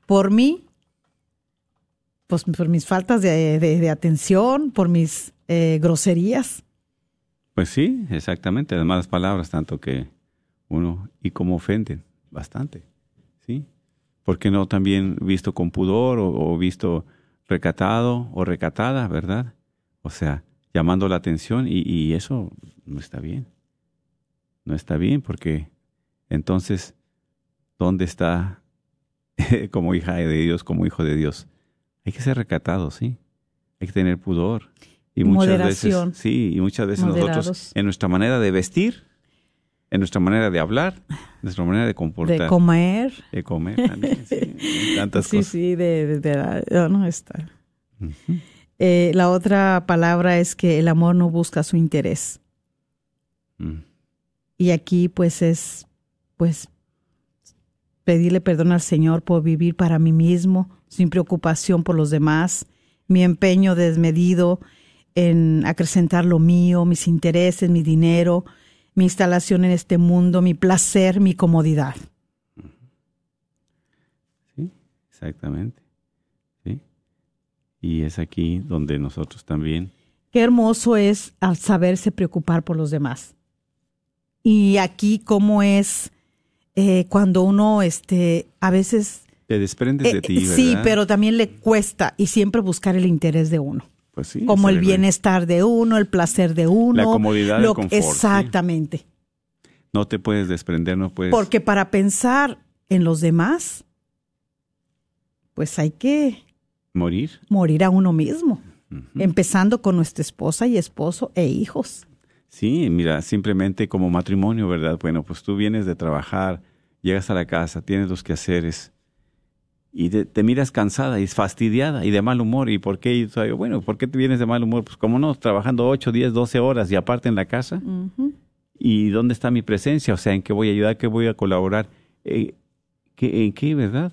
por mí, pues por mis faltas de, de- atención, por mis eh, groserías. Pues sí, exactamente. Las malas palabras, tanto que uno y cómo ofenden bastante, ¿sí? ¿Por qué no también visto con pudor o, visto recatado o recatada, verdad? O sea, llamando la atención y eso no está bien. No está bien porque entonces, ¿dónde está como hija de Dios, como hijo de Dios? Hay que ser recatado, ¿sí? Hay que tener pudor. Y muchas Moderación. veces, sí, y muchas veces Moderados. nosotros, en nuestra manera de vestir, en nuestra manera de hablar, en nuestra manera de comportar, De comer. de comer también, sí, tantas Sí, cosas. sí, de, de- de- no, no está. Eh, la otra palabra es que el amor no busca su interés. Mm. Y aquí pues es, pues, pedirle perdón al Señor por vivir para mí mismo, sin preocupación por los demás, mi empeño desmedido en acrecentar lo mío, mis intereses, mi dinero, mi instalación en este mundo, mi placer, mi comodidad. Sí, exactamente. Sí. Y es aquí donde nosotros también, Qué hermoso es al saberse preocupar por los demás. Y aquí cómo es eh, cuando uno, este, a veces te desprendes de Eh, ti, sí, ¿verdad? pero también le cuesta y siempre buscar el interés de uno. Pues sí, como el bienestar de uno, el placer de uno. La comodidad, el lo- sí. Exactamente. No te puedes desprender, no puedes... Porque para pensar en los demás, pues hay que morir. morir a uno mismo, empezando con nuestra esposa y esposo e hijos. Sí, mira, simplemente como matrimonio, ¿verdad? Bueno, pues tú vienes de trabajar, llegas a la casa, tienes los quehaceres y te, te miras cansada y fastidiada y de mal humor. ¿Y por qué? Y bueno, ¿por qué te vienes de mal humor? Pues como no, trabajando 8, 10, 12 horas y aparte en la casa. ¿Y dónde está mi presencia? O sea, ¿en qué voy a ayudar? ¿Qué voy a colaborar? Eh, ¿qué, ¿En qué, verdad?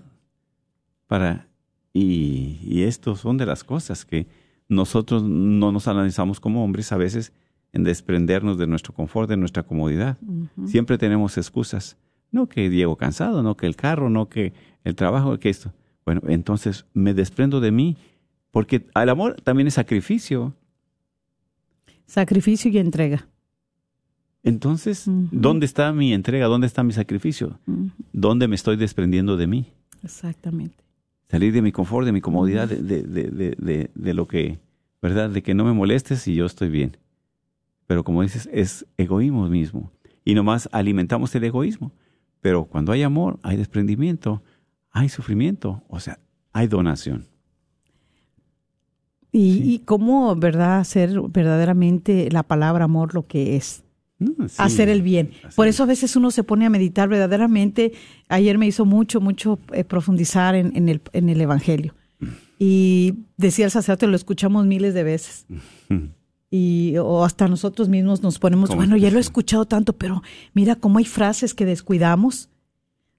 para y, y estos son de las cosas que nosotros no nos analizamos como hombres a veces en desprendernos de nuestro confort, de nuestra comodidad. Siempre tenemos excusas. No que llego cansado, no que el carro, no que el trabajo, que esto. Bueno, entonces me desprendo de mí, porque el amor también es sacrificio. Sacrificio y entrega. Entonces. ¿dónde está mi entrega? ¿Dónde está mi sacrificio? ¿Dónde me estoy desprendiendo de mí? Exactamente. Salir de mi confort, de mi comodidad, de- de lo que, ¿verdad? De que no me molestes y yo estoy bien. Pero como dices, es egoísmo mismo. Y nomás alimentamos el egoísmo. Pero cuando hay amor, hay desprendimiento, hay sufrimiento, o sea, hay donación. Y, y cómo, ¿verdad?, hacer verdaderamente la palabra amor lo que es. Mm, sí. hacer el bien. Por es. eso a veces uno se pone a meditar verdaderamente. Ayer me hizo mucho, mucho eh, profundizar en, en el, en el Evangelio. Y decía el sacerdote, lo escuchamos miles de veces. Y, o hasta nosotros mismos nos ponemos, ¿Cómo bueno, ya lo he escuchado tanto, pero mira cómo hay frases que descuidamos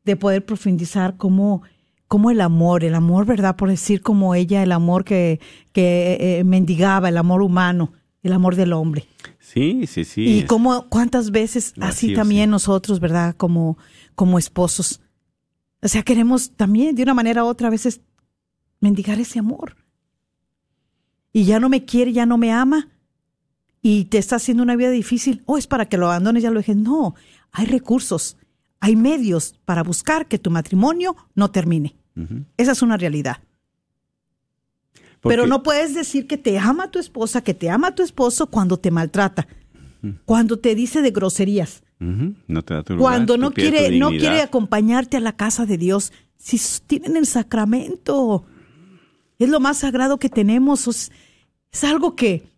de poder profundizar cómo, cómo el amor, el amor, ¿verdad? Por decir como ella, el amor que, que eh, mendigaba, el amor humano, el amor del hombre. Sí, sí, sí. Y cómo, cuántas veces Vacío, así también sí. nosotros, ¿verdad? Como, como esposos. O sea, queremos también, de una manera u otra, a veces mendigar ese amor. Y ya no me quiere, ya no me ama. Y te está haciendo una vida difícil. O es para que lo abandones, ya lo dejes. No, hay recursos, hay medios para buscar que tu matrimonio no termine. Esa es una realidad. Porque- Pero no puedes decir que te ama tu esposa, que te ama tu esposo cuando te maltrata, cuando te dice de groserías, No te da tu lugar, cuando no quiere, no quiere acompañarte a la casa de Dios. Si tienen el sacramento, es lo más sagrado que tenemos. Es algo que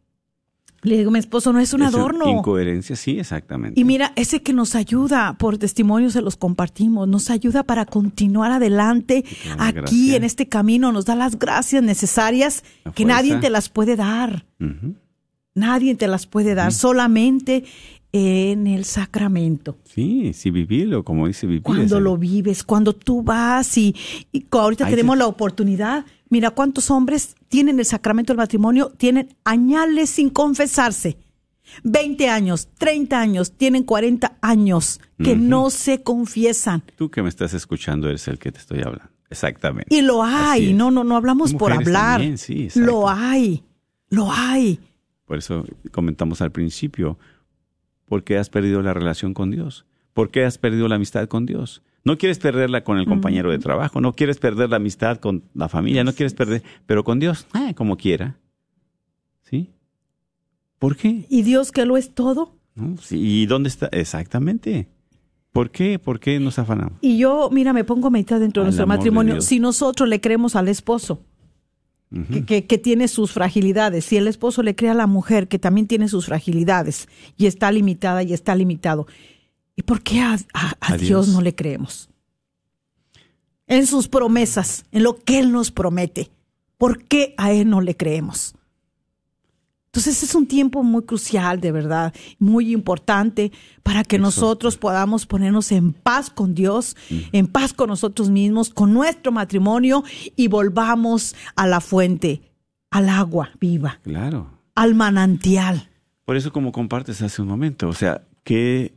le digo mi esposo, no es un Es adorno. Incoherencia, sí, exactamente. Y mira, ese que nos ayuda, por testimonios se los compartimos, nos ayuda para continuar adelante aquí gracia. en este camino, nos da las gracias necesarias La que nadie te las puede dar. Nadie te las puede dar, solamente en el sacramento. Sí, sí, vivirlo, como dice vivir. Cuando lo vives, cuando tú vas y, ahorita Ahí tenemos la oportunidad. Mira cuántos hombres tienen el sacramento del matrimonio, tienen añales sin confesarse. 20 años, 30 años, tienen 40 años que no se confiesan. Tú que me estás escuchando eres el que te estoy hablando. Exactamente. Y lo hay, no, no, no hablamos por hablar. también, sí, exacto. lo hay, lo hay. Por eso comentamos al principio, ¿por qué has perdido la relación con Dios? ¿Por qué has perdido la amistad con Dios? No quieres perderla con el compañero de trabajo, no quieres perder la amistad con la familia, no quieres perder, pero con Dios, ah, como quiera. ¿Sí? ¿Por qué? Y Dios que lo es todo. ¿No? Sí, ¿Y dónde está? Exactamente. ¿Por qué? ¿Por qué nos afanamos? Y yo, mira, me pongo a meditar dentro de nuestro de matrimonio. Si nosotros le creemos al esposo, que- que tiene sus fragilidades, si el esposo le cree a la mujer, que también tiene sus fragilidades, y está limitada y está limitado, ¿y por qué a, a- a A Dios no le creemos? En sus promesas, en lo que Él nos promete, ¿por qué a Él no le creemos? Entonces es un tiempo muy crucial, de verdad, muy importante para que nosotros podamos ponernos en paz con Dios, en paz con nosotros mismos, con nuestro matrimonio y volvamos a la fuente, al agua viva, Claro. al manantial. Por eso como compartes hace un momento, o sea, ¿qué,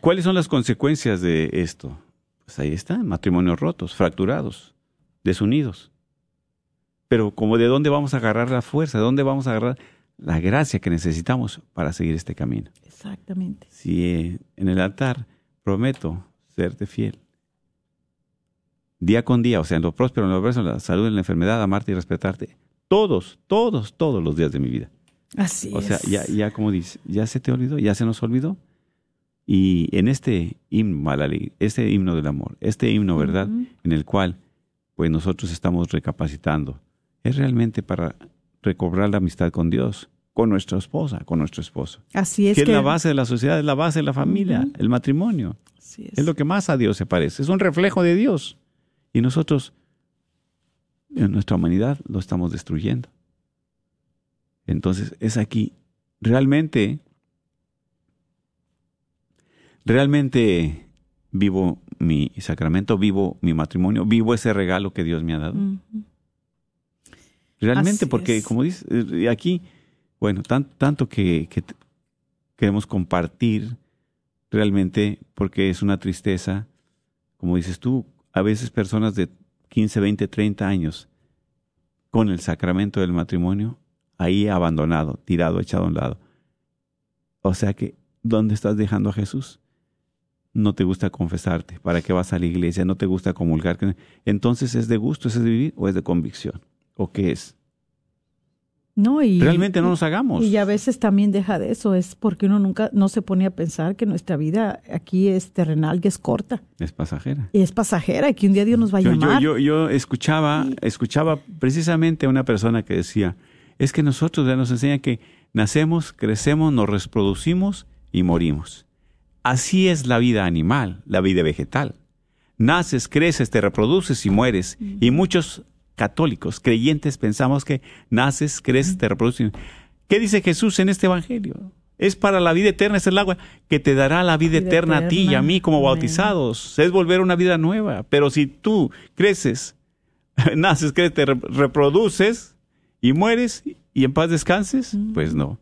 ¿cuáles son las consecuencias de esto? Pues ahí están, matrimonios rotos, fracturados, desunidos. Pero como de dónde vamos a agarrar la fuerza, de dónde vamos a agarrar la gracia que necesitamos para seguir este camino. Exactamente. Si eh, en el altar prometo serte fiel, día con día, o sea, en lo próspero, en lo adverso, en la salud, en la enfermedad, amarte y respetarte, todos, todos, todos los días de mi vida. Así O sea, es. ya, ya como dice, ya se te olvidó, ya se nos olvidó. Y en este himno, alegría, este himno del amor, este himno, ¿verdad? En el cual, pues nosotros estamos recapacitando, es realmente para recobrar la amistad con Dios, con nuestra esposa, con nuestro esposo. Así es que que, es la base de la sociedad, es la base de la familia, el matrimonio. Así Es lo que más a Dios se parece, es un reflejo de Dios. Y nosotros, en nuestra humanidad, lo estamos destruyendo. Entonces, es aquí, realmente, realmente vivo mi sacramento, vivo mi matrimonio, vivo ese regalo que Dios me ha dado. Realmente, Así porque es. como dice eh, aquí, bueno, tan- tanto que, queremos compartir realmente, porque es una tristeza, como dices tú, a veces personas de 15, 20, 30 años con el sacramento del matrimonio, ahí abandonado, tirado, echado a un lado. O sea que, ¿dónde estás dejando a Jesús? No te gusta confesarte, ¿para qué vas a la iglesia? No te gusta comulgar. Entonces, ¿es de gusto, es de vivir o es de convicción? ¿O qué es? No, y, Realmente no nos hagamos. Y a veces también deja de eso, es porque uno nunca no se pone a pensar que nuestra vida aquí es terrenal y es corta. Es pasajera. Y es pasajera y que un día Dios nos va a Yo, llamar. yo, yo escuchaba, escuchaba precisamente a una persona que decía, es que nosotros ya nos enseña que nacemos, crecemos, nos reproducimos y morimos. Así es la vida animal, la vida vegetal. Naces, creces, te reproduces y mueres. Y muchos católicos, creyentes, pensamos que naces, creces, te reproduces. ¿Qué dice Jesús en este Evangelio? Es para la vida eterna, es el agua que te dará la vida, Vida eterna, a ti y a mí como Amén. bautizados. Es volver a una vida nueva. Pero si tú creces, naces, creces, te re- reproduces y mueres y en paz descanses, pues no.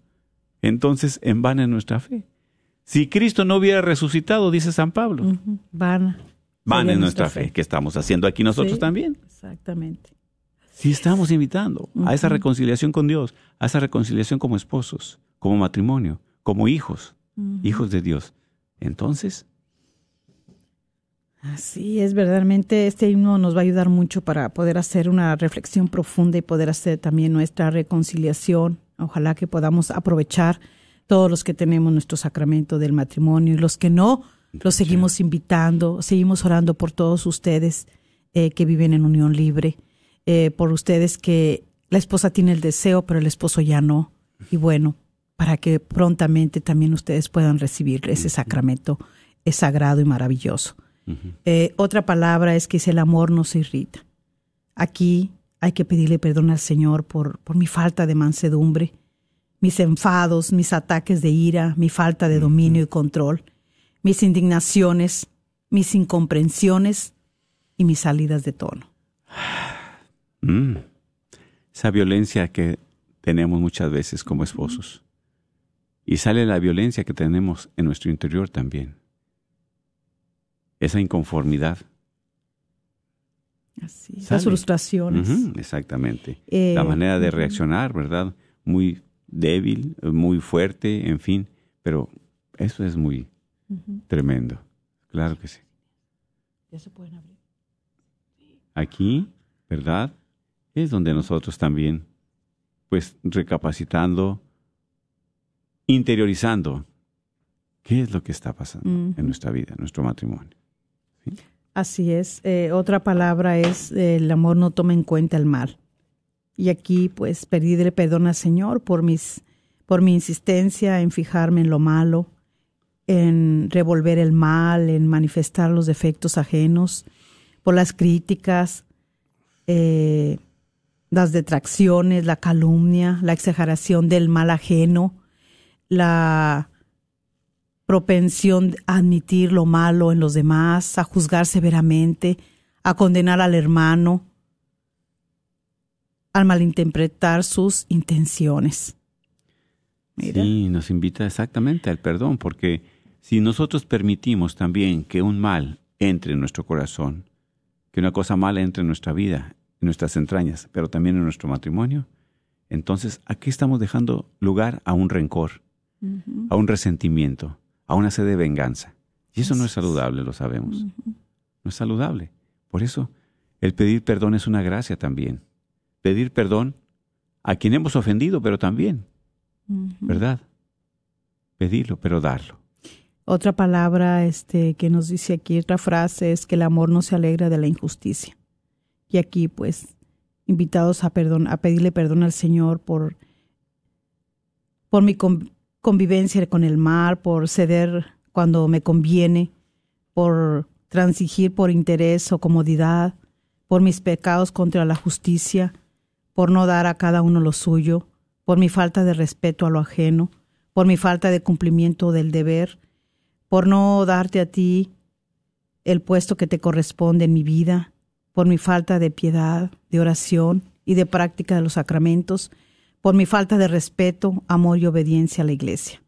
Entonces, en vano es nuestra fe. Si Cristo no hubiera resucitado, dice San Pablo, Van. van en nuestra fe. que estamos haciendo aquí nosotros Sí. también. Exactamente. Si estamos invitando a esa reconciliación con Dios, a esa reconciliación como esposos, como matrimonio, como hijos, hijos de Dios. Entonces, Así es, verdaderamente este himno nos va a ayudar mucho para poder hacer una reflexión profunda y poder hacer también nuestra reconciliación. Ojalá que podamos aprovechar todos los que tenemos nuestro sacramento del matrimonio y los que no, los seguimos invitando, seguimos orando por todos ustedes eh, que viven en unión libre, eh, por ustedes que la esposa tiene el deseo, pero el esposo ya no. Y bueno, para que prontamente también ustedes puedan recibir ese sacramento es sagrado y maravilloso. Eh, otra palabra es que si el amor no se irrita. Aquí hay que pedirle perdón al Señor por, por mi falta de mansedumbre, mis enfados, mis ataques de ira, mi falta de dominio y control, mis indignaciones, mis incomprensiones y mis salidas de tono. mm, esa violencia que tenemos muchas veces como esposos. Y sale la violencia que tenemos en nuestro interior también. Esa inconformidad. Así, las frustraciones. Exactamente. Eh, la manera de reaccionar, ¿verdad? Muy débil, muy fuerte, en fin. Pero eso es muy tremendo. Claro que sí. Ya se pueden abrir. Aquí, ¿verdad? Es donde nosotros también, pues recapacitando, interiorizando qué es lo que está pasando en nuestra vida, en nuestro matrimonio. Así es. Eh, otra palabra es eh, el amor no toma en cuenta el mal. Y aquí, pues, pedirle perdón al Señor por mis, por mi insistencia en fijarme en lo malo, en revolver el mal, en manifestar los defectos ajenos, por las críticas, eh, las detracciones, la calumnia, la exageración del mal ajeno, la propensión a admitir lo malo en los demás, a juzgar severamente, a condenar al hermano, al malinterpretar sus intenciones. Mira. Sí, nos invita exactamente al perdón, porque si nosotros permitimos también que un mal entre en nuestro corazón, que una cosa mala entre en nuestra vida, en nuestras entrañas, pero también en nuestro matrimonio, entonces aquí estamos dejando lugar a un rencor, a un resentimiento, a una sed de venganza. Y eso no es saludable, lo sabemos. No es saludable. Por eso, el pedir perdón es una gracia también. Pedir perdón a quien hemos ofendido, pero también ¿verdad? Pedirlo, pero darlo. Otra palabra este, que nos dice aquí, otra frase es que el amor no se alegra de la injusticia. Y aquí, pues, invitados a, perdón, a pedirle perdón al Señor por, por mi con- convivencia con el mal, por ceder cuando me conviene, por transigir por interés o comodidad, por mis pecados contra la justicia, por no dar a cada uno lo suyo, por mi falta de respeto a lo ajeno, por mi falta de cumplimiento del deber, por no darte a ti el puesto que te corresponde en mi vida, por mi falta de piedad, de oración y de práctica de los sacramentos, por mi falta de respeto, amor y obediencia a la iglesia.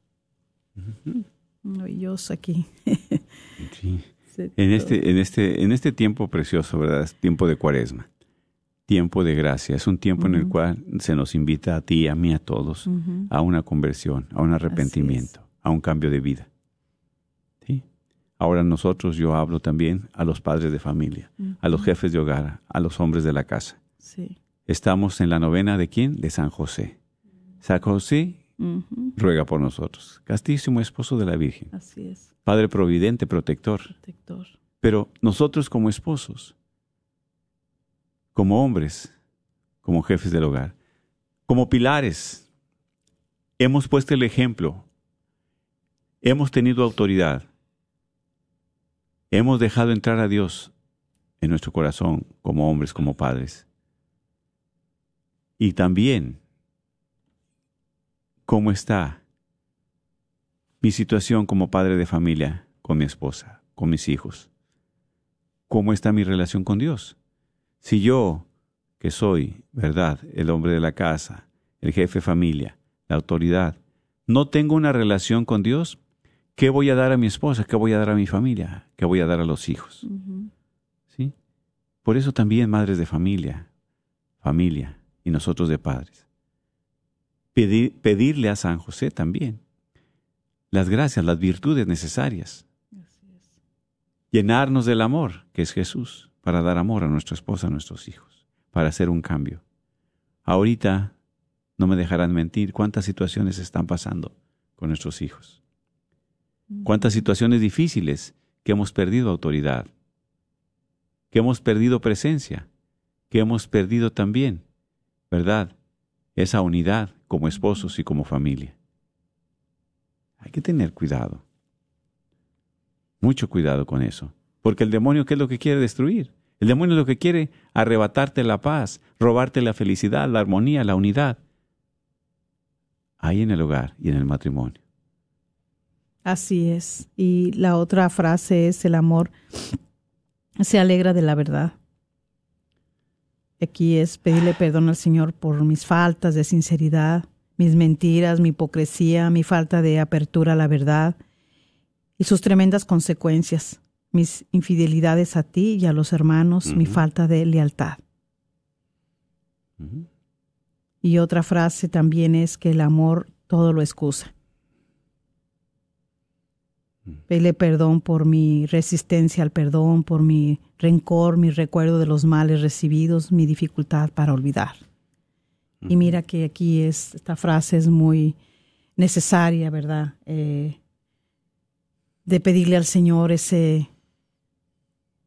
Maravilloso aquí. Sí. En este, en este, en este tiempo precioso, ¿verdad? Tiempo de cuaresma. Tiempo de gracia. Es un tiempo en el cual se nos invita a ti, a mí, a todos, a una conversión, a un arrepentimiento, a un cambio de vida. ¿Sí? Ahora nosotros, yo hablo también a los padres de familia, a los jefes de hogar, a los hombres de la casa. Sí. Estamos en la novena de quién? De San José. San José ruega por nosotros. Castísimo esposo de la Virgen. Así es, Padre providente, protector. protector. Pero nosotros como esposos, como hombres, como jefes del hogar, como pilares, hemos puesto el ejemplo, hemos tenido autoridad, hemos dejado entrar a Dios en nuestro corazón como hombres, como padres. Y también, ¿cómo está mi situación como padre de familia con mi esposa, con mis hijos? ¿Cómo está mi relación con Dios? Si yo, que soy, ¿verdad?, el hombre de la casa, el jefe de familia, la autoridad, no tengo una relación con Dios, ¿qué voy a dar a mi esposa? ¿Qué voy a dar a mi familia? ¿Qué voy a dar a los hijos? ¿Sí? Por eso también madres de familia, familia y nosotros de padres. Pedir- pedirle a San José también las gracias, las virtudes necesarias. Llenarnos del amor, que es Jesús, para dar amor a nuestra esposa, a nuestros hijos, para hacer un cambio. Ahorita, no me dejarán mentir, cuántas situaciones están pasando con nuestros hijos. Cuántas situaciones difíciles que hemos perdido autoridad, que hemos perdido presencia, que hemos perdido también, ¿verdad? Esa unidad como esposos y como familia. Hay que tener cuidado. Mucho cuidado con eso. Porque el demonio, ¿qué es lo que quiere destruir? El demonio es lo que quiere arrebatarte la paz, robarte la felicidad, la armonía, la unidad. Ahí en el hogar y en el matrimonio. Así es. Y la otra frase es el amor se alegra de la verdad. Aquí es pedirle perdón al Señor por mis faltas de sinceridad, mis mentiras, mi hipocresía, mi falta de apertura a la verdad y sus tremendas consecuencias, mis infidelidades a ti y a los hermanos, mi falta de lealtad. Y otra frase también es que el amor todo lo excusa. Pele perdón por mi resistencia al perdón, por mi rencor, mi recuerdo de los males recibidos, mi dificultad para olvidar. Y mira que aquí es, esta frase es muy necesaria, ¿verdad? Eh, de pedirle al Señor ese,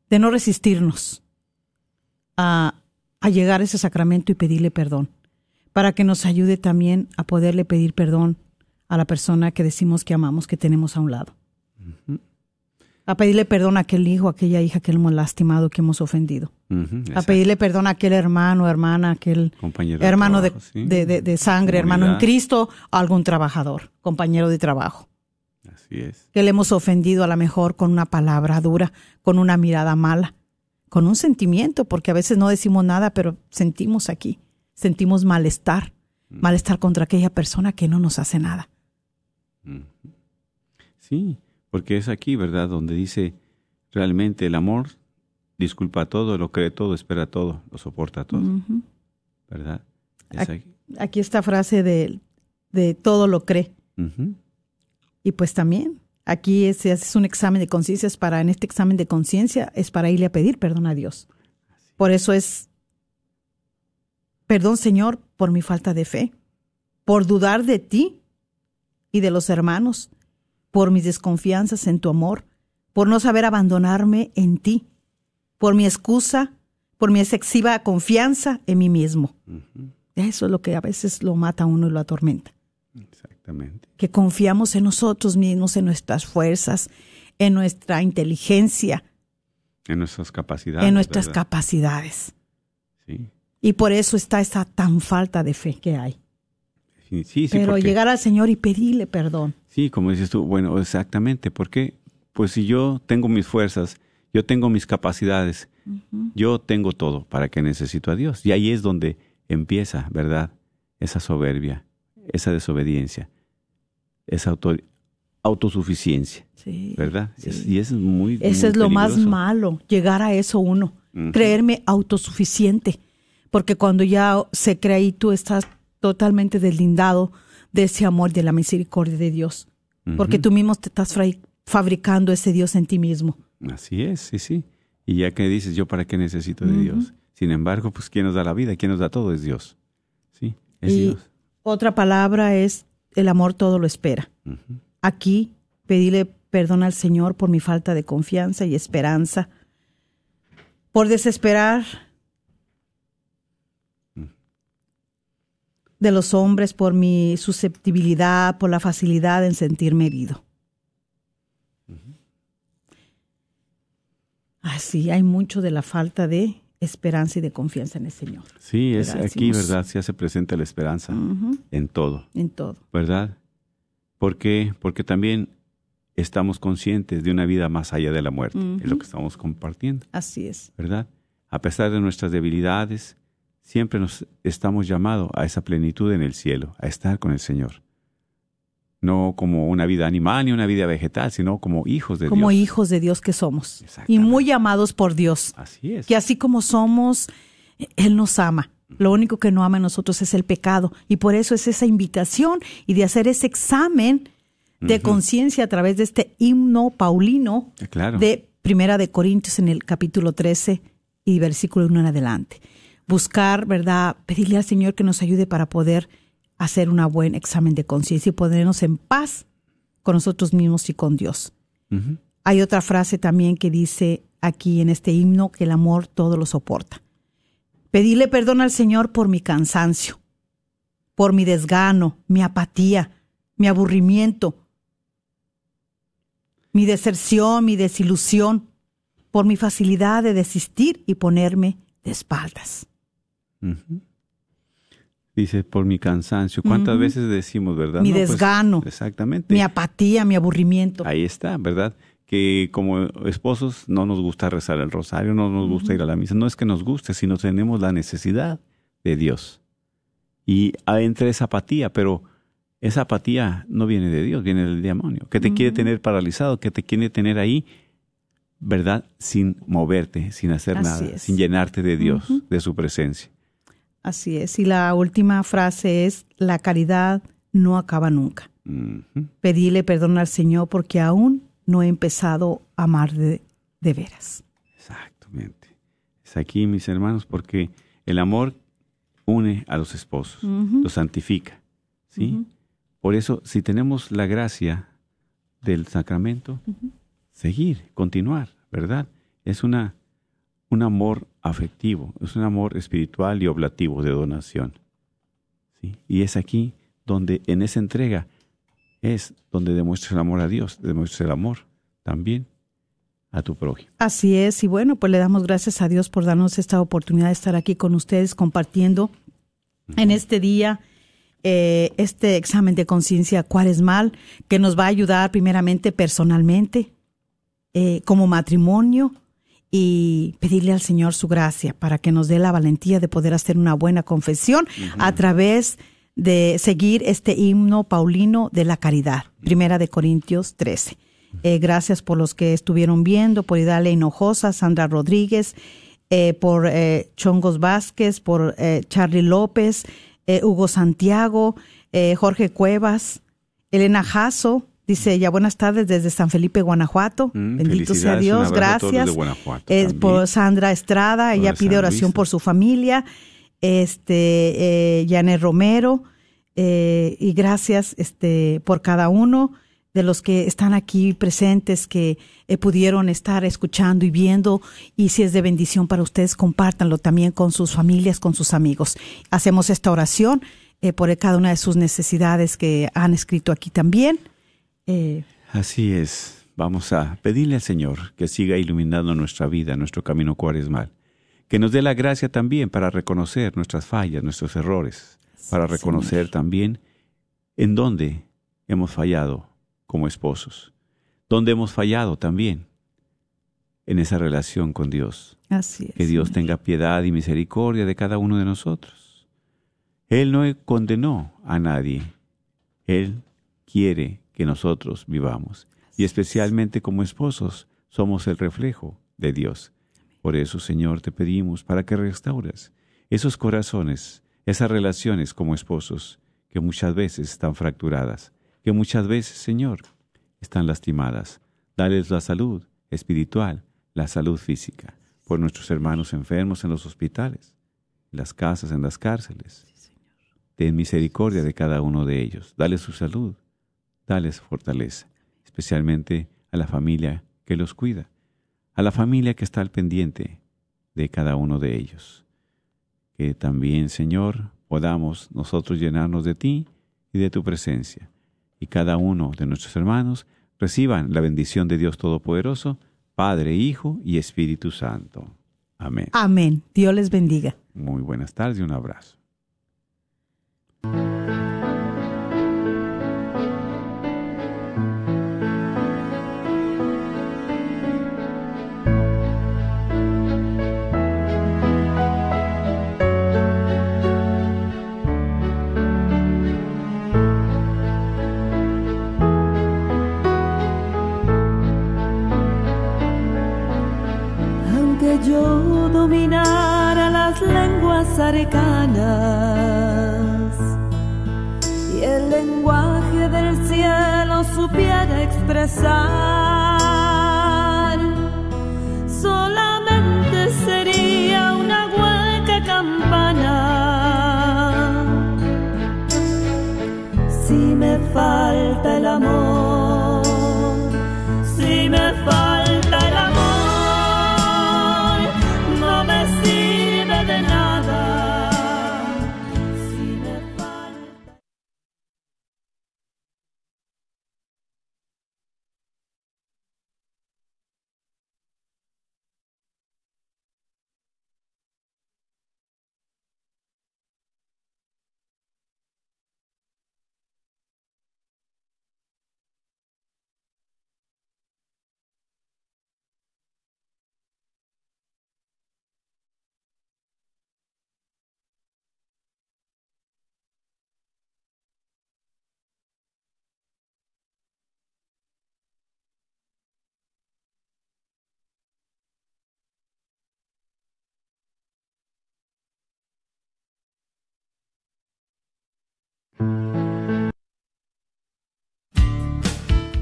de no resistirnos a, a llegar a ese sacramento y pedirle perdón, para que nos ayude también a poderle pedir perdón a la persona que decimos que amamos, que tenemos a un lado. A pedirle perdón a aquel hijo, a aquella hija que hemos lastimado, que hemos ofendido. A pedirle perdón a aquel hermano, hermana, aquel Compañero hermano de, trabajo, sí. de- de- sangre, hermano en. Cristo, algún trabajador, compañero de trabajo Así es. que le hemos ofendido a lo mejor con una palabra dura, con una mirada mala, con un sentimiento, porque a veces no decimos nada, pero sentimos aquí, sentimos malestar, malestar contra aquella persona que no nos hace nada. Sí, porque es aquí, ¿verdad? Donde dice realmente el amor disculpa todo, lo cree todo, espera todo, lo soporta todo. ¿verdad? Es aquí. Aquí esta frase de, de todo lo cree. Y pues también, aquí es, es un examen de conciencia, es para, en este examen de conciencia, es para irle a pedir perdón a Dios. Por eso es, perdón Señor por mi falta de fe, por dudar de ti y de los hermanos, por mis desconfianzas en tu amor, por no saber abandonarme en ti, por mi excusa, por mi excesiva confianza en mí mismo. Eso es lo que a veces lo mata a uno y lo atormenta Exactamente. que confiamos en nosotros mismos, en nuestras fuerzas, en nuestra inteligencia, En nuestras capacidades. en nuestras ¿verdad? capacidades. Sí, Y por eso está esa tan falta de fe que hay. sí, Pero porque- llegar al Señor y pedirle perdón. Sí, como dices tú, bueno, exactamente, porque pues si yo tengo mis fuerzas yo tengo mis capacidades, yo tengo todo, ¿para qué necesito a Dios? Y ahí es donde empieza, ¿verdad? Esa soberbia, esa desobediencia, esa auto- autosuficiencia, Sí, ¿verdad? sí. Es- y eso es muy Eso muy es lo más malo, llegar a eso uno, creerme autosuficiente, porque cuando ya se cree ahí tú estás totalmente deslindado de ese amor, de la misericordia de Dios, porque tú mismo te estás fabricando ese Dios en ti mismo. Así es, sí, sí. Y ya que dices, ¿yo para qué necesito de Dios? Sin embargo, pues ¿quién nos da la vida? ¿Quién nos da todo? Es Dios. Sí, es y Dios. otra palabra es el amor todo lo espera. Aquí pedirle perdón al Señor por mi falta de confianza y esperanza, por desesperar de los hombres, por mi susceptibilidad, por la facilidad en sentirme herido. Así hay mucho de la falta de esperanza y de confianza en el Señor, Sí, es ¿Verdad? aquí, ¿verdad? Se hace presente la esperanza en todo, en todo. ¿verdad? ¿Por qué? Porque también estamos conscientes de una vida más allá de la muerte, es lo que estamos compartiendo, Así es. ¿verdad? A pesar de nuestras debilidades, siempre nos estamos llamados a esa plenitud en el cielo, a estar con el Señor. No como una vida animal ni una vida vegetal, sino como hijos de Como Dios. hijos de Dios que somos y muy amados por Dios. Así es. que así como somos, Él nos ama. Lo único que no ama a nosotros es el pecado. Y por eso es esa invitación y de hacer ese examen de conciencia a través de este himno paulino Claro. de Primera de Corintios en el capítulo 13 y versículo 1 en adelante. Buscar, ¿verdad? Pedirle al Señor que nos ayude para poder hacer un buen examen de conciencia y ponernos en paz con nosotros mismos y con Dios. Hay otra frase también que dice aquí en este himno que el amor todo lo soporta. Pedirle perdón al Señor por mi cansancio, por mi desgano, mi apatía, mi aburrimiento, mi deserción, mi desilusión, por mi facilidad de desistir y ponerme de espaldas. Dice, por mi cansancio. ¿Cuántas veces decimos, verdad? Mi No, pues, desgano. exactamente. Mi apatía, mi aburrimiento. Ahí está, ¿verdad? Que como esposos no nos gusta rezar el rosario, no nos gusta ir a la misa. No es que nos guste, sino tenemos la necesidad de Dios. Y ah, entra esa apatía, pero esa apatía no viene de Dios, viene del demonio, que te quiere tener paralizado, que te quiere tener ahí, ¿verdad? Sin moverte, sin hacer Así nada, es. sin llenarte de Dios, de su presencia. Así es. Y la última frase es, la caridad no acaba nunca. Ujú. Pedirle perdón al Señor porque aún no he empezado a amar de, de veras. Exactamente. Es aquí, mis hermanos, porque el amor une a los esposos, los santifica. ¿sí? Por eso, si tenemos la gracia del sacramento, seguir, continuar, ¿verdad? Es una, un amor afectivo, es un amor espiritual y oblativo de donación. ¿sí? Y es aquí donde en esa entrega es donde demuestras el amor a Dios, demuestras el amor también a tu prójimo. Así es. Y bueno, pues le damos gracias a Dios por darnos esta oportunidad de estar aquí con ustedes compartiendo en este día eh, este examen de conciencia cuaresmal que nos va a ayudar primeramente personalmente, eh, como matrimonio y pedirle al Señor su gracia para que nos dé la valentía de poder hacer una buena confesión a través de seguir este himno paulino de la caridad, primera de Corintios 13. Eh, gracias por los que estuvieron viendo, por Idalia Hinojosa, Sandra Rodríguez, eh, por eh, Chongos Vázquez, por Charlie López, Hugo Santiago, Jorge Cuevas, Elena Jasso, dice ella, buenas tardes desde San Felipe, Guanajuato. Mm, Bendito sea Dios, gracias. Eh, por Sandra Estrada, ella de pide oración por su familia. Este, eh, Janet Romero, eh, y gracias este, por cada uno de los que están aquí presentes, que eh, pudieron estar escuchando y viendo. Y si es de bendición para ustedes, compártanlo también con sus familias, con sus amigos. Hacemos esta oración eh, por cada una de sus necesidades que han escrito aquí también. Eh, Así es. Vamos a pedirle al Señor que siga iluminando nuestra vida, nuestro camino cuaresmal. Que nos dé la gracia también para reconocer nuestras fallas, nuestros errores, para reconocer también en dónde hemos fallado como esposos, dónde hemos fallado también en esa relación con Dios. Así es. Que Dios Señor. tenga piedad y misericordia de cada uno de nosotros. Él no condenó a nadie. Él quiere que nosotros vivamos. Y especialmente como esposos somos el reflejo de Dios. Por eso, Señor, te pedimos para que restaures esos corazones, esas relaciones como esposos que muchas veces están fracturadas, que muchas veces, Señor, están lastimadas. Dales la salud espiritual, la salud física, por nuestros hermanos enfermos en los hospitales, en las casas, en las cárceles. Ten misericordia de cada uno de ellos. Dale su salud, dales fortaleza, especialmente a la familia que los cuida, a la familia que está al pendiente de cada uno de ellos. Que también, Señor, podamos nosotros llenarnos de ti y de tu presencia, y cada uno de nuestros hermanos reciban la bendición de Dios Todopoderoso, Padre, Hijo y Espíritu Santo. Amén. Amén. Dios les bendiga. Muy buenas tardes y un abrazo. Arcanas y el lenguaje del cielo supiera expresar,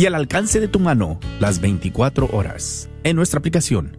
y al alcance de tu mano las 24 horas en nuestra aplicación.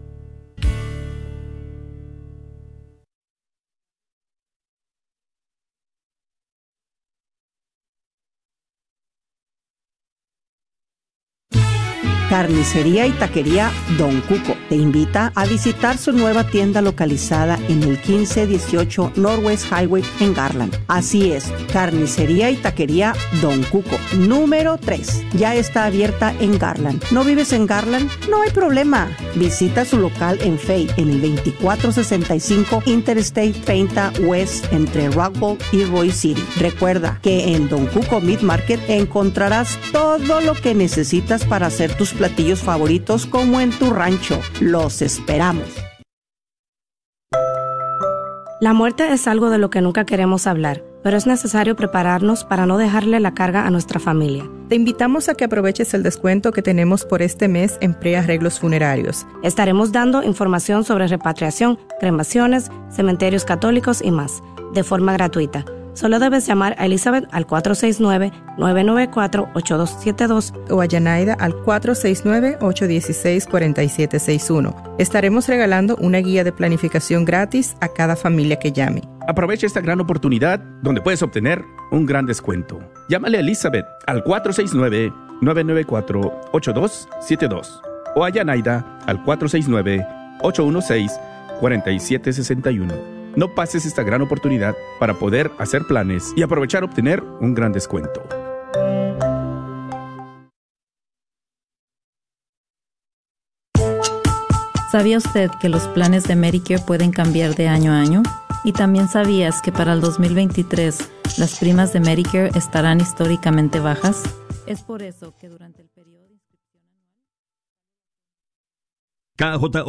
Carnicería y Taquería Don Cuco te invita a visitar su nueva tienda localizada en el 1518 Northwest Highway en Garland. Así es, Carnicería y Taquería Don Cuco, número 3. Ya está abierta en Garland. ¿No vives en Garland? No hay problema. Visita su local en Fay en el 2465 Interstate 30 West entre Rockwell y Roy City. Recuerda que en Don Cuco Meat Market encontrarás todo lo que necesitas para hacer tus platillos favoritos como en tu rancho. Los esperamos. La muerte es algo de lo que nunca queremos hablar, pero es necesario prepararnos para no dejarle la carga a nuestra familia. Te invitamos a que aproveches el descuento que tenemos por este mes en prearreglos funerarios. Estaremos dando información sobre repatriación, cremaciones, cementerios católicos y más, de forma gratuita. Solo debes llamar a Elizabeth al 469-994-8272 o a Yanaida al 469-816-4761. Estaremos regalando una guía de planificación gratis a cada familia que llame. Aprovecha esta gran oportunidad donde puedes obtener un gran descuento. Llámale a Elizabeth al 469-994-8272 o a Yanaida al 469-816-4762. 4761. No pases esta gran oportunidad para poder hacer planes y aprovechar obtener un gran descuento. ¿Sabía usted que los planes de Medicare pueden cambiar de año a año? ¿Y también sabías que para el 2023 las primas de Medicare estarán históricamente bajas? Es por eso que durante el periodo... KJ